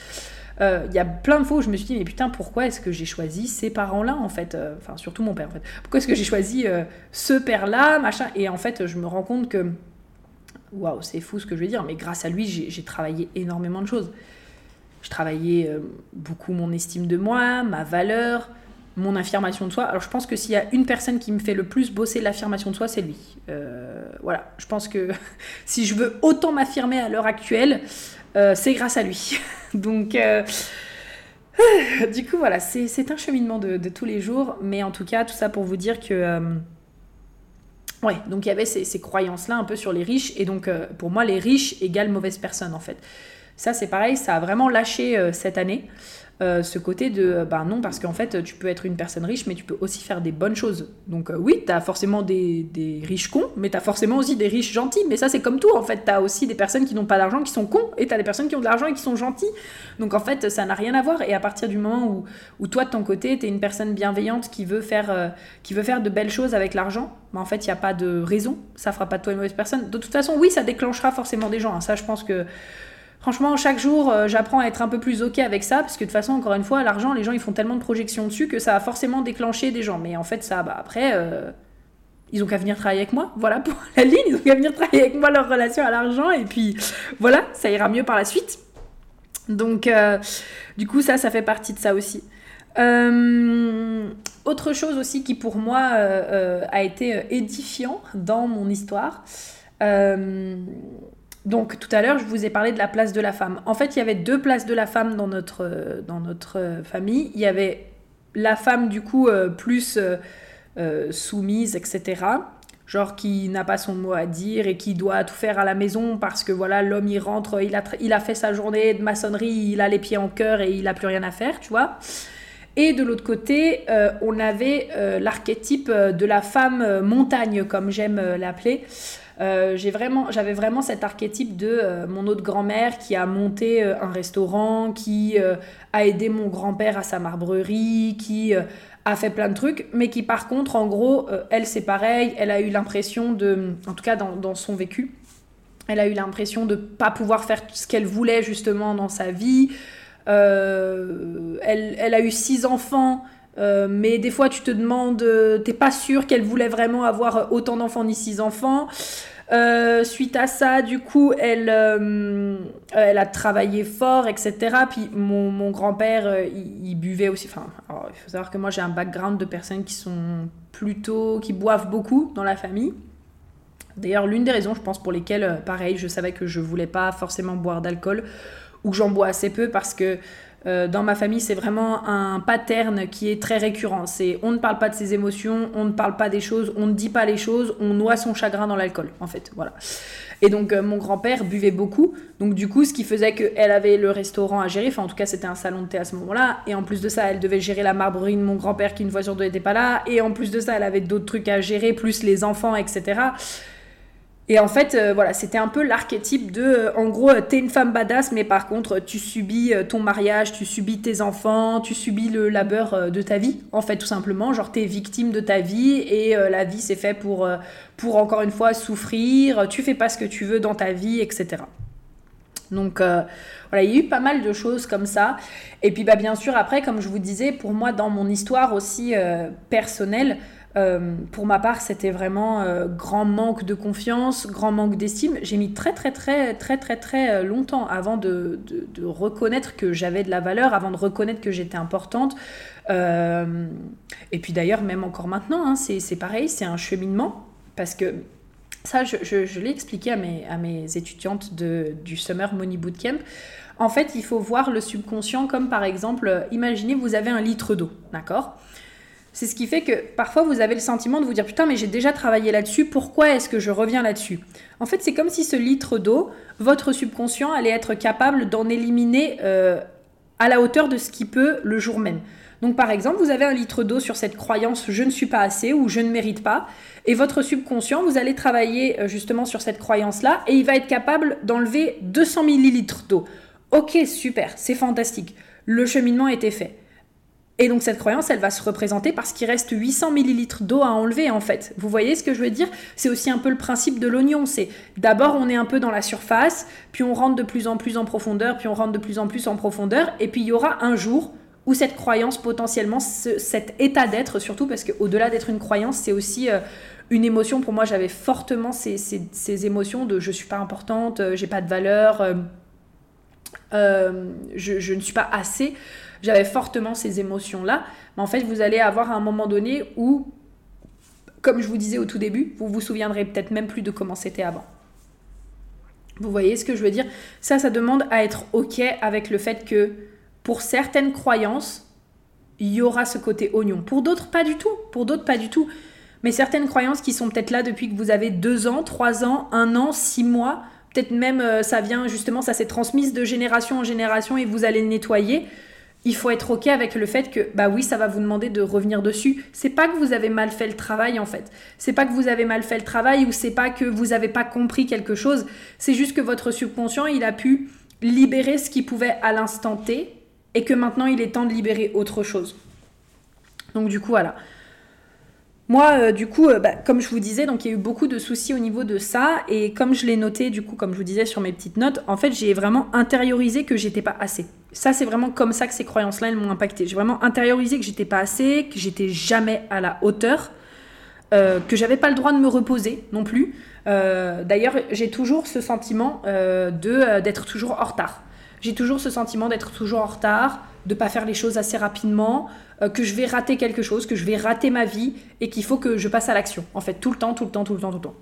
A: Euh, il y a plein de fois où je me suis dit mais putain pourquoi est-ce que j'ai choisi ces parents-là en fait? Euh, enfin surtout mon père en fait pourquoi est-ce que j'ai choisi euh, ce père-là machin? Et en fait je me rends compte que waouh, c'est fou ce que je veux dire, mais grâce à lui, j'ai travaillé énormément de choses. Je travaillais euh, beaucoup mon estime de moi, ma valeur, mon affirmation de soi. Alors je pense que s'il y a une personne qui me fait le plus bosser l'affirmation de soi, c'est lui. Euh, voilà, je pense que si je veux autant m'affirmer à l'heure actuelle, euh, c'est grâce à lui. Donc du coup, voilà, c'est un cheminement de, tous les jours, mais en tout cas, tout ça pour vous dire que. Euh, ouais, donc il y avait ces, croyances-là un peu sur les riches, et donc euh, pour moi, les riches égale mauvaise personne en fait. Ça, c'est pareil, ça a vraiment lâché euh, cette année. Euh, ce côté de ben non parce qu'en fait tu peux être une personne riche mais tu peux aussi faire des bonnes choses. Donc euh, oui tu as forcément des, des, riches cons mais tu as forcément aussi des riches gentils. Mais ça c'est comme tout en fait. Tu as aussi des personnes qui n'ont pas d'argent qui sont cons et tu as des personnes qui ont de l'argent et qui sont gentils donc en fait ça n'a rien à voir. Et à partir du moment où, où toi de ton côté tu es une personne bienveillante qui veut faire, qui veut faire de belles choses avec l'argent ben, en fait il n'y a pas de raison. Ça fera pas de toi une mauvaise personne. De toute façon oui ça déclenchera forcément des gens hein. ça je pense que Franchement, chaque jour, euh, j'apprends à être un peu plus OK avec ça, parce que de toute façon, encore une fois, l'argent, les gens, ils font tellement de projections dessus que ça a forcément déclenché des gens. Mais en fait, ça, bah, après, euh, ils ont qu'à venir travailler avec moi. Voilà pour la ligne, ils ont qu'à venir travailler avec moi leur relation à l'argent, et puis voilà, ça ira mieux par la suite. Donc, euh, du coup, ça, ça fait partie de ça aussi. autre chose aussi qui pour moi a été édifiant dans mon histoire, donc tout à l'heure, je vous ai parlé de la place de la femme. En fait, il y avait deux places de la femme dans notre, dans notre famille. Il y avait la femme du coup euh, plus euh, euh, soumise, etc. Genre qui n'a pas son mot à dire et qui doit tout faire à la maison parce que voilà, l'homme il rentre, il a, il a fait sa journée de maçonnerie, il a les pieds en cœur et il n'a plus rien à faire, tu vois. Et de l'autre côté, on avait l'archétype de la femme montagne, comme j'aime l'appeler. Euh, j'ai vraiment, j'avais vraiment cet archétype de euh, mon autre grand-mère qui a monté euh, un restaurant, qui a aidé mon grand-père à sa marbrerie, qui a fait plein de trucs, mais qui par contre, en gros, elle c'est pareil, elle a eu l'impression de, en tout cas dans, dans son vécu, elle a eu l'impression de pas pouvoir faire ce qu'elle voulait justement dans sa vie. elle, elle, a eu six enfants. Mais des fois, tu te demandes, t'es pas sûr qu'elle voulait vraiment avoir autant d'enfants ni six enfants. Euh, suite à ça, du coup, elle, euh, elle a travaillé fort, etc. Puis mon, mon grand-père, euh, il, buvait aussi. Enfin, il faut savoir que moi, j'ai un background de personnes qui sont plutôt. qui boivent beaucoup dans la famille. D'ailleurs, l'une des raisons, je pense, pour lesquelles, pareil, je savais que je voulais pas forcément boire d'alcool ou que j'en bois assez peu parce que euh, dans ma famille, c'est vraiment un pattern qui est très récurrent. C'est on ne parle pas de ses émotions, on ne parle pas des choses, on ne dit pas les choses, on noie son chagrin dans l'alcool, en fait. Voilà. Et donc, euh, mon grand-père buvait beaucoup. Donc, du coup, ce qui faisait qu'elle avait le restaurant à gérer. Enfin, en tout cas, c'était un salon de thé à ce moment-là. Et en plus de ça, elle devait gérer la marbrerie de mon grand-père qui, une fois sur deux, n'était pas là. Et en plus de ça, elle avait d'autres trucs à gérer, plus les enfants, etc. Et en fait, euh, voilà, c'était un peu l'archétype de, euh, en gros, t'es une femme badass, mais par contre, tu subis euh, ton mariage, tu subis tes enfants, tu subis le labeur de ta vie, en fait, tout simplement. Genre, t'es victime de ta vie et la vie, c'est fait pour, pour, encore une fois, souffrir, tu fais pas ce que tu veux dans ta vie, etc. Donc, voilà, il y a eu pas mal de choses comme ça. Et puis, bah, bien sûr, après, comme je vous disais, pour moi, dans mon histoire aussi personnelle, euh, pour ma part, c'était vraiment euh, grand manque de confiance, grand manque d'estime. J'ai mis très très très très très très euh, longtemps avant de, de, reconnaître que j'avais de la valeur, avant de reconnaître que j'étais importante. et puis d'ailleurs, même encore maintenant, hein, c'est pareil, c'est un cheminement. Parce que ça, je, je, je l'ai expliqué à mes, à mes étudiantes de, du Summer Money Bootcamp. En fait, il faut voir le subconscient comme par exemple, imaginez vous avez un litre d'eau, d'accord? C'est ce qui fait que parfois vous avez le sentiment de vous dire putain mais j'ai déjà travaillé là-dessus, pourquoi est-ce que je reviens là-dessus? En fait c'est comme si ce litre d'eau, votre subconscient allait être capable d'en éliminer euh, à la hauteur de ce qu'il peut le jour même. Donc par exemple vous avez un litre d'eau sur cette croyance je ne suis pas assez ou je ne mérite pas et votre subconscient vous allez travailler euh, justement sur cette croyance-là et il va être capable d'enlever 200 millilitres d'eau. Ok super, c'est fantastique. Le cheminement été fait. Et donc cette croyance, elle va se représenter parce qu'il reste 800 millilitres d'eau à enlever en fait. Vous voyez ce que je veux dire? C'est aussi un peu le principe de l'oignon. C'est d'abord on est un peu dans la surface, puis on rentre de plus en plus en profondeur, puis on rentre de plus en plus en profondeur, et puis il y aura un jour où cette croyance potentiellement, cet état d'être surtout, parce qu'au-delà d'être une croyance, c'est aussi euh, une émotion. Pour moi, j'avais fortement ces, ces, émotions de je suis pas importante, euh, j'ai pas de valeur, euh, je, je, ne suis pas assez j'avais fortement ces émotions-là. Mais en fait, vous allez avoir un moment donné où, comme je vous disais au tout début, vous vous souviendrez peut-être même plus de comment c'était avant. Vous voyez ce que je veux dire? Ça, ça demande à être OK avec le fait que pour certaines croyances, il y aura ce côté oignon. Pour d'autres, pas du tout. Pour d'autres, pas du tout. Mais certaines croyances qui sont peut-être là depuis que vous avez deux ans, trois ans, un an, six mois, peut-être même euh, ça vient justement, ça s'est transmis de génération en génération et vous allez le nettoyer. Il faut être ok avec le fait que bah oui, ça va vous demander de revenir dessus. C'est pas que vous avez mal fait le travail en fait. C'est pas que vous avez mal fait le travail ou c'est pas que vous n'avez pas compris quelque chose. C'est juste que votre subconscient il a pu libérer ce qu'il pouvait à l'instant T et que maintenant il est temps de libérer autre chose. Donc du coup voilà. Moi, euh, du coup, euh, bah, comme je vous disais, donc il y a eu beaucoup de soucis au niveau de ça, et comme je l'ai noté, du coup, comme je vous disais sur mes petites notes, en fait, j'ai vraiment intériorisé que j'étais pas assez. Ça, c'est vraiment comme ça que ces croyances-là, elles m'ont impacté. J'ai vraiment intériorisé que j'étais pas assez, que j'étais jamais à la hauteur, euh, que j'avais pas le droit de me reposer non plus. D'ailleurs, j'ai toujours ce sentiment d'être toujours en retard. J'ai toujours ce sentiment d'être toujours en retard, de pas faire les choses assez rapidement, euh, que je vais rater quelque chose, que je vais rater ma vie et qu'il faut que je passe à l'action. En fait, tout le temps, tout le temps, tout le temps, tout le temps.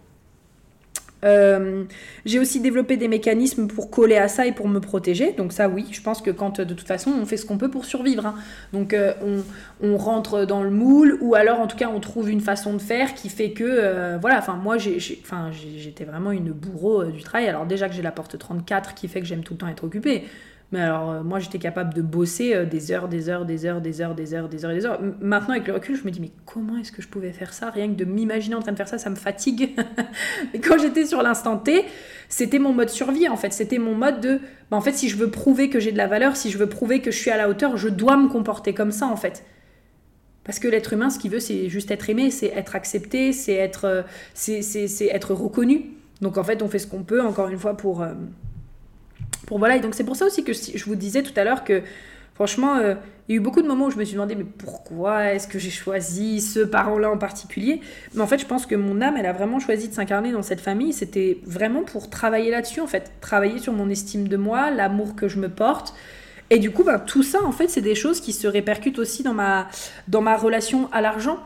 A: Euh, j'ai aussi développé des mécanismes pour coller à ça et pour me protéger. Donc ça, oui, je pense que quand de toute façon on fait ce qu'on peut pour survivre. Hein. Donc euh, on, rentre dans le moule ou alors en tout cas on trouve une façon de faire qui fait que voilà. Enfin moi j'étais vraiment une bourreau du travail. Alors déjà que j'ai la porte 34 qui fait que j'aime tout le temps être occupée. Mais alors, euh, moi, j'étais capable de bosser euh, des heures, des heures, des heures, des heures, des heures, des heures, des heures. Maintenant, avec le recul, je me dis, mais comment est-ce que je pouvais faire ça? Rien que de m'imaginer en train de faire ça, ça me fatigue. mais quand j'étais sur l'instant T, c'était mon mode survie, en fait. C'était mon mode de, bah, en fait, si je veux prouver que j'ai de la valeur, si je veux prouver que je suis à la hauteur, je dois me comporter comme ça, en fait. Parce que l'être humain, ce qu'il veut, c'est juste être aimé, c'est être accepté, c'est être, euh, c'est, être reconnu. Donc, en fait, on fait ce qu'on peut, encore une fois, pour voilà. Et donc c'est pour ça aussi que je vous disais tout à l'heure que franchement, euh, il y a eu beaucoup de moments où je me suis demandé mais pourquoi est-ce que j'ai choisi ce parent-là en particulier? Mais en fait, je pense que mon âme, elle a vraiment choisi de s'incarner dans cette famille. C'était vraiment pour travailler là-dessus, en fait, travailler sur mon estime de moi, l'amour que je me porte. Et du coup, ben, tout ça, en fait, c'est des choses qui se répercutent aussi dans ma, dans ma relation à l'argent.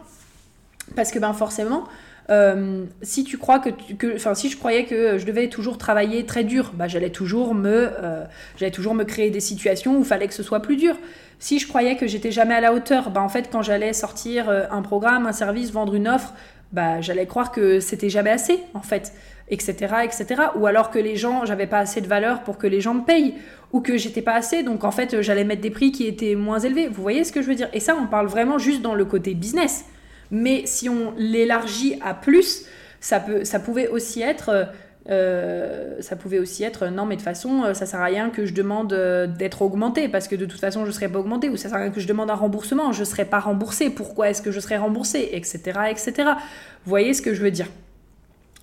A: Parce que ben, forcément, euh, si tu crois que, enfin, si je croyais que je devais toujours travailler très dur, bah, j'allais toujours me, euh, j'allais toujours me créer des situations où il fallait que ce soit plus dur. Si je croyais que j'étais jamais à la hauteur, bah, en fait, quand j'allais sortir euh, un programme, un service, vendre une offre, bah, j'allais croire que c'était jamais assez, en fait, etc., etc. Ou alors que les gens, j'avais pas assez de valeur pour que les gens me payent, ou que j'étais pas assez, donc en fait, j'allais mettre des prix qui étaient moins élevés. Vous voyez ce que je veux dire? Et ça, on parle vraiment juste dans le côté business. Mais si on l'élargit à plus, ça, peut, ça pouvait aussi être... Euh, ça pouvait aussi être non mais de toute façon euh, ça sert à rien que je demande euh, d'être augmenté parce que de toute façon je serais pas augmenté ou ça sert à rien que je demande un remboursement je serais pas remboursé pourquoi est-ce que je serais remboursé etc etc vous voyez ce que je veux dire.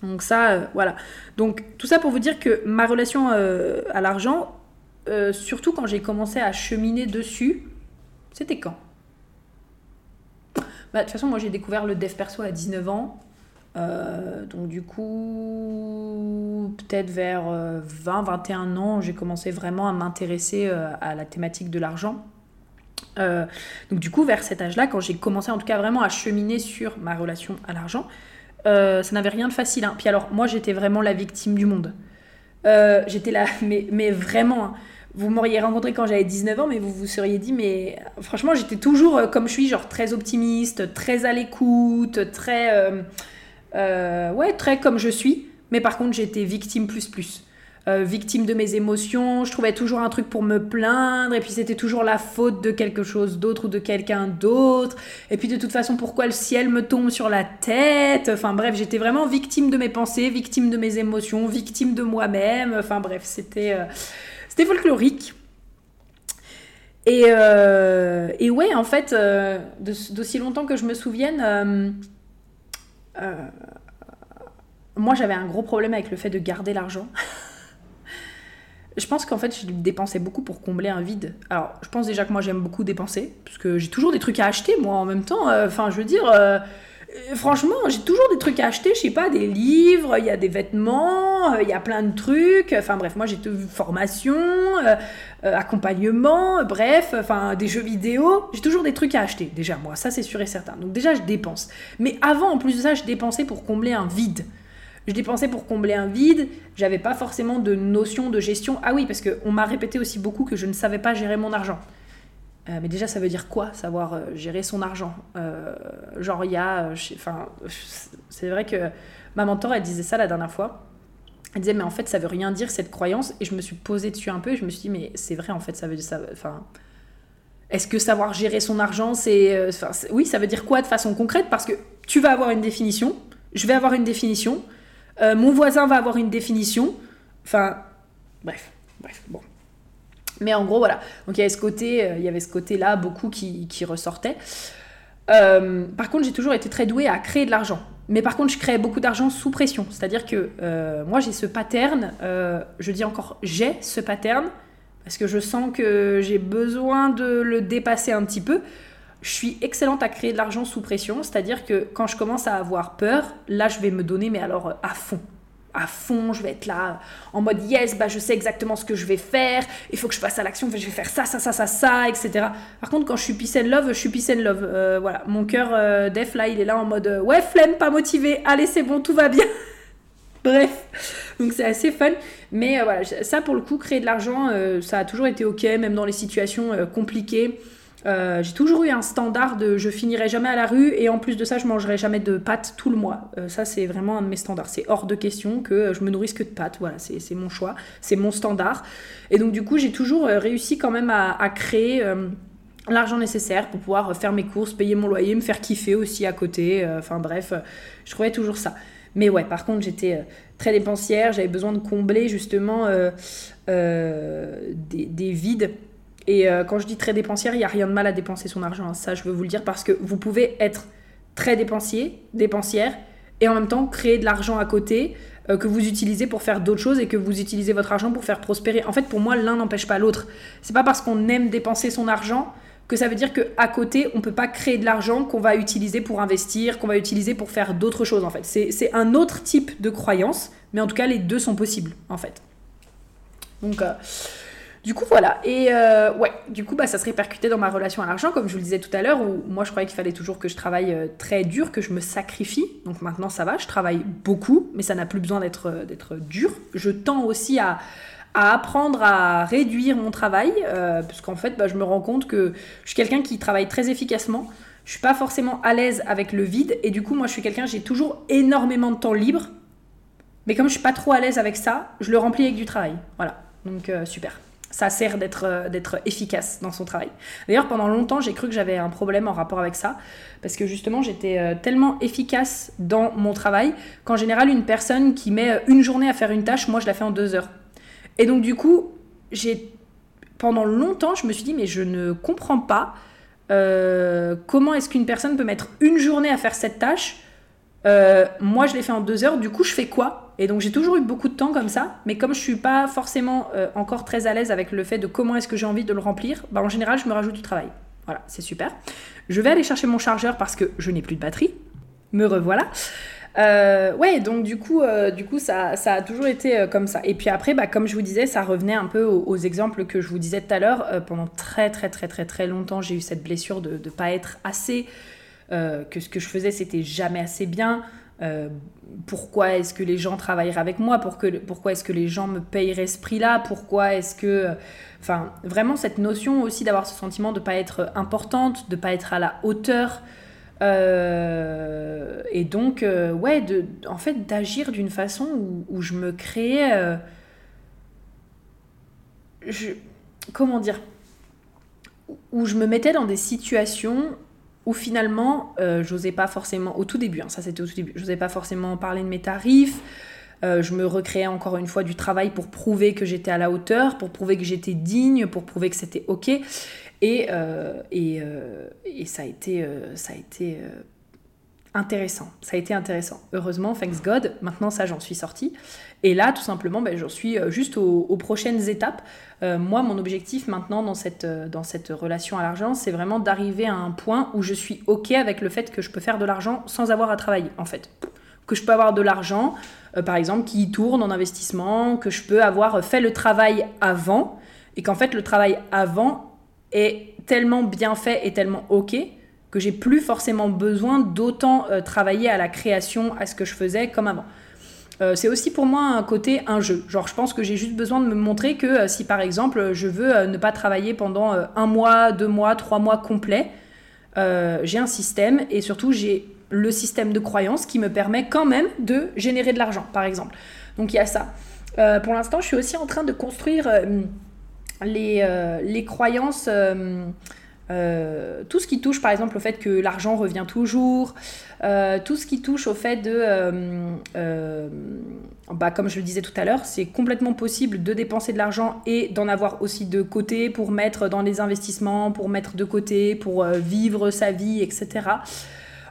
A: Donc ça voilà. Donc tout ça pour vous dire que ma relation à l'argent surtout quand j'ai commencé à cheminer dessus c'était quand? Bah, de toute façon, moi j'ai découvert le dev perso à 19 ans. Euh, donc du coup, peut-être vers 20-21 euh, ans, j'ai commencé vraiment à m'intéresser euh, à la thématique de l'argent. donc du coup, vers cet âge-là, quand j'ai commencé en tout cas vraiment à cheminer sur ma relation à l'argent, ça n'avait rien de facile. Hein. Puis alors, moi j'étais vraiment la victime du monde. j'étais là, mais, mais vraiment, hein vous m'auriez rencontré quand j'avais 19 ans, mais vous vous seriez dit, mais franchement, j'étais toujours euh, comme je suis, genre très optimiste, très à l'écoute, très. Euh, euh, ouais, très comme je suis. Mais par contre, j'étais victime plus plus. victime de mes émotions, je trouvais toujours un truc pour me plaindre, et puis c'était toujours la faute de quelque chose d'autre ou de quelqu'un d'autre, et puis de toute façon, pourquoi le ciel me tombe sur la tête, enfin bref, j'étais vraiment victime de mes pensées, victime de mes émotions, victime de moi-même, enfin bref, c'était c'était folklorique. Et, euh, et, ouais, en fait, euh, d'aussi longtemps que je me souvienne, euh, moi j'avais un gros problème avec le fait de garder l'argent. je pense qu'en fait, je dépensais beaucoup pour combler un vide. Alors, je pense déjà que moi j'aime beaucoup dépenser, parce que j'ai toujours des trucs à acheter, moi en même temps. Enfin, je veux dire franchement, j'ai toujours des trucs à acheter, je sais pas, des livres, il y a des vêtements, euh, il y a plein de trucs. Enfin bref, moi j'ai formation, euh, accompagnement, bref, enfin des jeux vidéo. J'ai toujours des trucs à acheter, déjà moi, ça c'est sûr et certain. Donc déjà je dépense. Mais avant, en plus de ça, je dépensais pour combler un vide. Je dépensais pour combler un vide, j'avais pas forcément de notion de gestion. Ah oui, parce qu'on m'a répété aussi beaucoup que je ne savais pas gérer mon argent. Euh, mais déjà, ça veut dire quoi Savoir euh, gérer son argent? genre, il y a. Enfin, c'est vrai que ma mentor, elle disait ça la dernière fois. Elle disait, mais en fait, ça veut rien dire cette croyance. Et je me suis posée dessus un peu et je me suis dit, mais c'est vrai, en fait, ça veut dire ça. Enfin. Est-ce que savoir gérer son argent, c'est. oui, ça veut dire quoi de façon concrète? Parce que tu vas avoir une définition, je vais avoir une définition, mon voisin va avoir une définition. Enfin, bref, bref, bon. Mais en gros, voilà. Donc il y avait ce côté, euh, il y avait ce côté-là, beaucoup qui, qui ressortait. Euh, par contre, j'ai toujours été très douée à créer de l'argent. Mais par contre, je créais beaucoup d'argent sous pression. C'est-à-dire que euh, moi, j'ai ce pattern, je dis encore j'ai ce pattern, parce que je sens que j'ai besoin de le dépasser un petit peu. Je suis excellente à créer de l'argent sous pression, c'est-à-dire que quand je commence à avoir peur, là, je vais me donner, mais alors à fond à fond, je vais être là en mode yes, bah je sais exactement ce que je vais faire, il faut que je passe à l'action, je vais faire ça, ça, ça, ça, ça, etc. Par contre, quand je suis peace and love, je suis peace and love. Euh, voilà, mon cœur euh, def là, il est là en mode euh, ouais, flemme, pas motivé, allez, c'est bon, tout va bien. Bref, donc c'est assez fun. Mais voilà, ça pour le coup, créer de l'argent, ça a toujours été ok, même dans les situations compliquées. Euh, j'ai toujours eu un standard de je finirai jamais à la rue et en plus de ça je mangerai jamais de pâtes tout le mois. Euh, ça c'est vraiment un de mes standards. C'est hors de question que je me nourrisse que de pâtes. Voilà, c'est mon choix, c'est mon standard. Et donc du coup j'ai toujours euh, réussi quand même à, créer l'argent nécessaire pour pouvoir faire mes courses, payer mon loyer, me faire kiffer aussi à côté. Enfin bref, je trouvais toujours ça. Mais ouais, par contre j'étais très dépensière, j'avais besoin de combler justement des, des vides et euh, quand je dis très dépensière, il n'y a rien de mal à dépenser son argent. Hein. Ça, je veux vous le dire parce que vous pouvez être très dépensier, dépensière, et en même temps créer de l'argent à côté euh, que vous utilisez pour faire d'autres choses et que vous utilisez votre argent pour faire prospérer. En fait, pour moi, l'un n'empêche pas l'autre. C'est pas parce qu'on aime dépenser son argent que ça veut dire qu'à côté, on peut pas créer de l'argent qu'on va utiliser pour investir, qu'on va utiliser pour faire d'autres choses, en fait. C'est un autre type de croyance, mais en tout cas, les deux sont possibles, en fait. Donc... Euh, du coup, voilà. Et euh, ouais, du coup, bah, ça se répercutait dans ma relation à l'argent, comme je vous le disais tout à l'heure, où moi, je croyais qu'il fallait toujours que je travaille euh, très dur, que je me sacrifie. Donc maintenant, ça va, je travaille beaucoup, mais ça n'a plus besoin d'être euh, d'être dur. Je tends aussi à, apprendre à réduire mon travail, parce qu'en fait, bah, je me rends compte que je suis quelqu'un qui travaille très efficacement. Je suis pas forcément à l'aise avec le vide, et du coup, moi, je suis quelqu'un, j'ai toujours énormément de temps libre. Mais comme je suis pas trop à l'aise avec ça, je le remplis avec du travail. Voilà. Donc, super ça sert d'être euh, d'être efficace dans son travail. D'ailleurs, pendant longtemps, j'ai cru que j'avais un problème en rapport avec ça, parce que justement, j'étais euh, tellement efficace dans mon travail qu'en général, une personne qui met euh, une journée à faire une tâche, moi, je la fais en deux heures. Et donc, du coup, j'ai pendant longtemps, je me suis dit, mais je ne comprends pas comment est-ce qu'une personne peut mettre une journée à faire cette tâche. Moi, je l'ai fait en deux heures. Du coup, je fais quoi? Et donc j'ai toujours eu beaucoup de temps comme ça, mais comme je suis pas forcément euh, encore très à l'aise avec le fait de comment est-ce que j'ai envie de le remplir, bah en général je me rajoute du travail. Voilà, c'est super. Je vais aller chercher mon chargeur parce que je n'ai plus de batterie. Me revoilà. Euh, ouais, donc du coup, euh, du coup ça, ça, a toujours été comme ça. Et puis après, bah, comme je vous disais, ça revenait un peu aux, exemples que je vous disais tout à l'heure. pendant très très très très très longtemps, j'ai eu cette blessure de ne pas être assez, que ce que je faisais, c'était jamais assez bien. Euh, pourquoi est-ce que les gens travailleraient avec moi? Pourquoi est-ce que les gens me payeraient ce prix-là? Pourquoi est-ce que... Enfin, vraiment cette notion aussi d'avoir ce sentiment de ne pas être importante, de ne pas être à la hauteur. Euh, et donc, euh, ouais, de, en fait, d'agir d'une façon où, je me créais... je, comment dire Où je me mettais dans des situations où finalement, euh, j'osais pas forcément, au tout début, hein, ça c'était au tout début, j'osais pas forcément parler de mes tarifs, euh, je me recréais encore une fois du travail pour prouver que j'étais à la hauteur, pour prouver que j'étais digne, pour prouver que c'était ok. Et, euh, et, et, ça a ça a été intéressant. Ça a été intéressant. Heureusement, thanks God, maintenant ça j'en suis sortie. Et là, tout simplement, ben, j'en suis euh, juste aux, prochaines étapes. Euh, moi, mon objectif maintenant dans cette, euh, dans cette relation à l'argent, c'est vraiment d'arriver à un point où je suis OK avec le fait que je peux faire de l'argent sans avoir à travailler, en fait. Que je peux avoir de l'argent, par exemple, qui tourne en investissement, que je peux avoir fait le travail avant, et qu'en fait, le travail avant est tellement bien fait et tellement OK que j'ai plus forcément besoin d'autant travailler à la création, à ce que je faisais comme avant. Euh, c'est aussi pour moi un côté un jeu. Genre, je pense que j'ai juste besoin de me montrer que euh, si par exemple je veux euh, ne pas travailler pendant un mois, deux mois, trois mois complets, j'ai un système et surtout j'ai le système de croyance qui me permet quand même de générer de l'argent, par exemple. Donc il y a ça. pour l'instant, je suis aussi en train de construire les, les croyances. Tout ce qui touche par exemple au fait que l'argent revient toujours, euh, tout ce qui touche au fait de, euh, euh, bah, comme je le disais tout à l'heure, c'est complètement possible de dépenser de l'argent et d'en avoir aussi de côté pour mettre dans les investissements, pour mettre de côté, pour vivre sa vie, etc.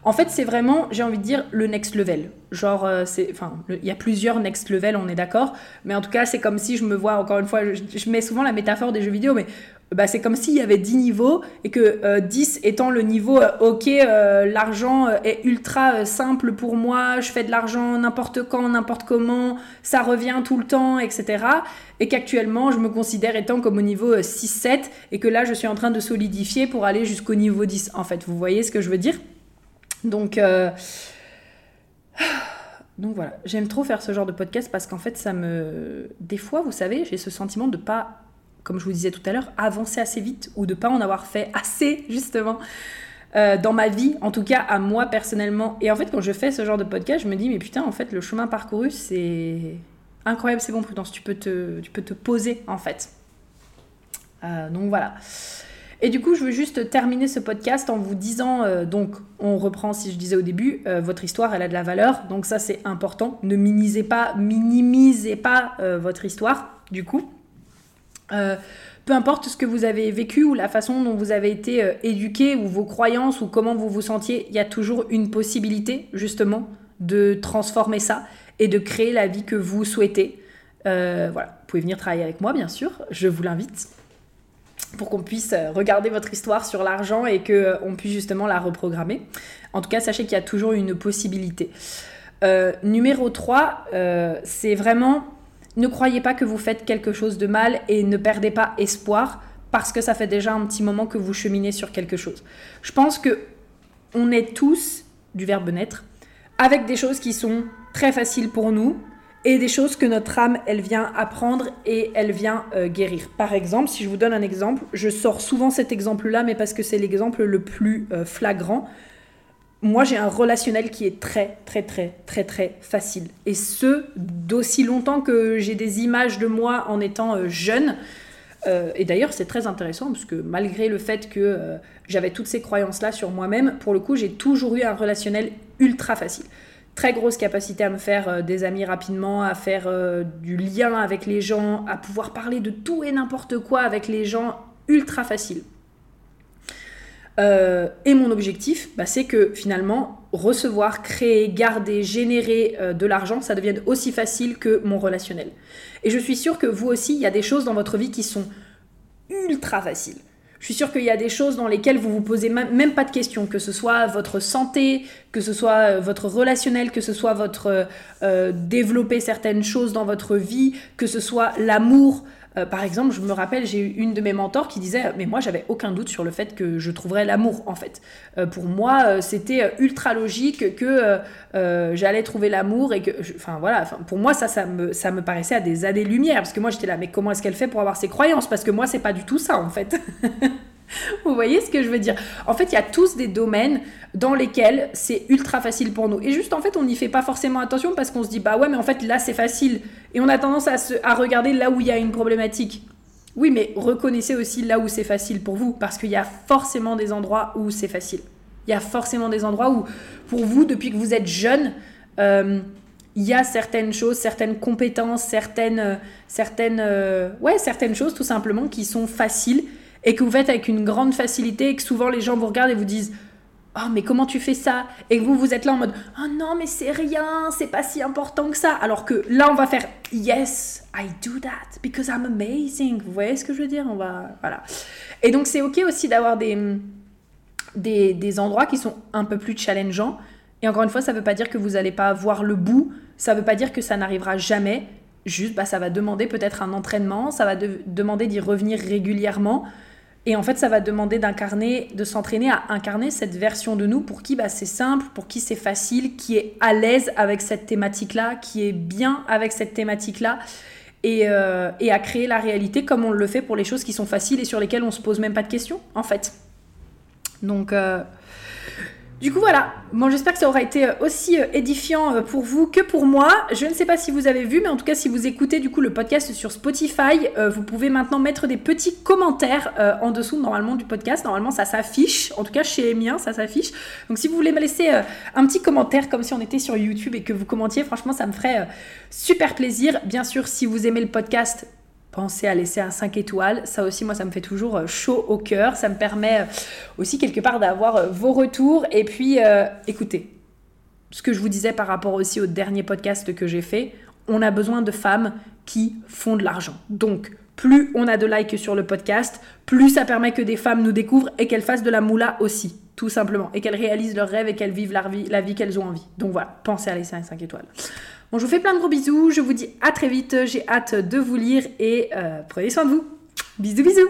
A: En fait, c'est vraiment, j'ai envie de dire, le next level. Genre, c'est, enfin, il y a plusieurs next level, on est d'accord. Mais en tout cas, c'est comme si je me vois, encore une fois, je, mets souvent la métaphore des jeux vidéo, mais bah, c'est comme s'il y avait 10 niveaux et que 10 euh, étant le niveau euh, ok, euh, l'argent est ultra simple pour moi, je fais de l'argent n'importe quand, n'importe comment, ça revient tout le temps, etc. Et qu'actuellement je me considère étant comme au niveau 6-7 et que là je suis en train de solidifier pour aller jusqu'au niveau 10. En fait, vous voyez ce que je veux dire? Donc. Donc voilà, j'aime trop faire ce genre de podcast parce qu'en fait, ça me. Des fois, vous savez, j'ai ce sentiment de pas comme je vous disais tout à l'heure, avancer assez vite ou de pas en avoir fait assez, justement. Euh, dans ma vie, en tout cas à moi personnellement. Et en fait, quand je fais ce genre de podcast, je me dis, mais putain, en fait, le chemin parcouru, c'est incroyable, c'est bon, Prudence, tu peux te, tu peux te poser, en fait. Euh, donc voilà. Et du coup, je veux juste terminer ce podcast en vous disant, euh, donc, on reprend, si je disais au début, votre histoire, elle a de la valeur, donc ça, c'est important. Ne minimisez pas, minimisez pas votre histoire, du coup. Euh, peu importe ce que vous avez vécu ou la façon dont vous avez été euh, éduqué ou vos croyances ou comment vous vous sentiez, il y a toujours une possibilité justement de transformer ça et de créer la vie que vous souhaitez. Euh, voilà, vous pouvez venir travailler avec moi bien sûr, je vous l'invite pour qu'on puisse regarder votre histoire sur l'argent et qu'on puisse justement la reprogrammer. En tout cas, sachez qu'il y a toujours une possibilité. numéro 3, c'est vraiment ne croyez pas que vous faites quelque chose de mal et ne perdez pas espoir parce que ça fait déjà un petit moment que vous cheminez sur quelque chose. Je pense que on est tous du verbe naître avec des choses qui sont très faciles pour nous et des choses que notre âme, elle vient apprendre et elle vient euh, guérir. Par exemple, si je vous donne un exemple, je sors souvent cet exemple-là, mais parce que c'est l'exemple le plus euh, flagrant moi j'ai un relationnel qui est très très très très très facile. Et ce, d'aussi longtemps que j'ai des images de moi en étant euh, jeune. Et d'ailleurs c'est très intéressant parce que malgré le fait que j'avais toutes ces croyances-là sur moi-même, pour le coup j'ai toujours eu un relationnel ultra facile. Très grosse capacité à me faire des amis rapidement, à faire du lien avec les gens, à pouvoir parler de tout et n'importe quoi avec les gens, ultra facile. Euh, et mon objectif, bah, c'est que finalement, recevoir, créer, garder, générer euh, de l'argent, ça devienne aussi facile que mon relationnel. Et je suis sûre que vous aussi, il y a des choses dans votre vie qui sont ultra faciles. Je suis sûre qu'il y a des choses dans lesquelles vous vous posez même pas de questions, que ce soit votre santé, que ce soit euh, votre relationnel, que ce soit votre développer certaines choses dans votre vie, que ce soit l'amour, euh, par exemple, je me rappelle, j'ai eu une de mes mentors qui disait, mais moi j'avais aucun doute sur le fait que je trouverais l'amour en fait. Euh, pour moi, euh, c'était ultra logique que j'allais trouver l'amour et que, enfin voilà, pour moi ça, ça me, ça me paraissait à des années-lumière parce que moi j'étais là, mais comment est-ce qu'elle fait pour avoir ses croyances? Parce que moi c'est pas du tout ça en fait. Vous voyez ce que je veux dire? En fait, il y a tous des domaines dans lesquels c'est ultra facile pour nous. Et juste, en fait, on n'y fait pas forcément attention parce qu'on se dit, bah ouais, mais en fait, là, c'est facile. Et on a tendance à, se, à regarder là où il y a une problématique. Oui, mais reconnaissez aussi là où c'est facile pour vous parce qu'il y a forcément des endroits où c'est facile. Il y a forcément des endroits où, pour vous, depuis que vous êtes jeune, euh, il y a certaines choses, certaines compétences, certaines, euh, certaines, euh, ouais, certaines choses tout simplement qui sont faciles et que vous faites avec une grande facilité et que souvent les gens vous regardent et vous disent Oh, mais comment tu fais ça? Et que vous, vous êtes là en mode Oh non, mais c'est rien, c'est pas si important que ça. Alors que là, on va faire Yes, I do that because I'm amazing. Vous voyez ce que je veux dire? On va. Voilà. Et donc, c'est ok aussi d'avoir des, des, des, endroits qui sont un peu plus challengeants. Et encore une fois, ça veut pas dire que vous n'allez pas voir le bout. Ça veut pas dire que ça n'arrivera jamais. Juste, bah, ça va demander peut-être un entraînement. Ça va demander d'y revenir régulièrement. Et en fait, ça va demander d'incarner, de s'entraîner à incarner cette version de nous pour qui bah, c'est simple, pour qui c'est facile, qui est à l'aise avec cette thématique-là, qui est bien avec cette thématique-là, et, euh, à créer la réalité comme on le fait pour les choses qui sont faciles et sur lesquelles on se pose même pas de questions, en fait. Donc, euh, du coup, voilà. Bon, j'espère que ça aura été euh, aussi euh, édifiant euh, pour vous que pour moi. Je ne sais pas si vous avez vu, mais en tout cas, si vous écoutez du coup le podcast sur Spotify, vous pouvez maintenant mettre des petits commentaires en dessous normalement du podcast. Normalement, ça s'affiche. En tout cas, chez les ça s'affiche. Donc, si vous voulez me laisser un petit commentaire comme si on était sur YouTube et que vous commentiez, franchement, ça me ferait super plaisir. Bien sûr, si vous aimez le podcast, pensez à laisser un 5 étoiles. Ça aussi, moi, ça me fait toujours euh, chaud au cœur. Ça me permet euh, aussi quelque part d'avoir euh, vos retours. Et puis, écoutez, ce que je vous disais par rapport aussi au dernier podcast que j'ai fait, on a besoin de femmes qui font de l'argent. Donc, plus on a de likes sur le podcast, plus ça permet que des femmes nous découvrent et qu'elles fassent de la moula aussi, tout simplement. Et qu'elles réalisent leurs rêves et qu'elles vivent la vie, la vie qu'elles ont envie. Donc voilà, pensez à laisser un 5 étoiles. Bon, je vous fais plein de gros bisous. Je vous dis à très vite. J'ai hâte de vous lire et euh, prenez soin de vous. Bisous, bisous.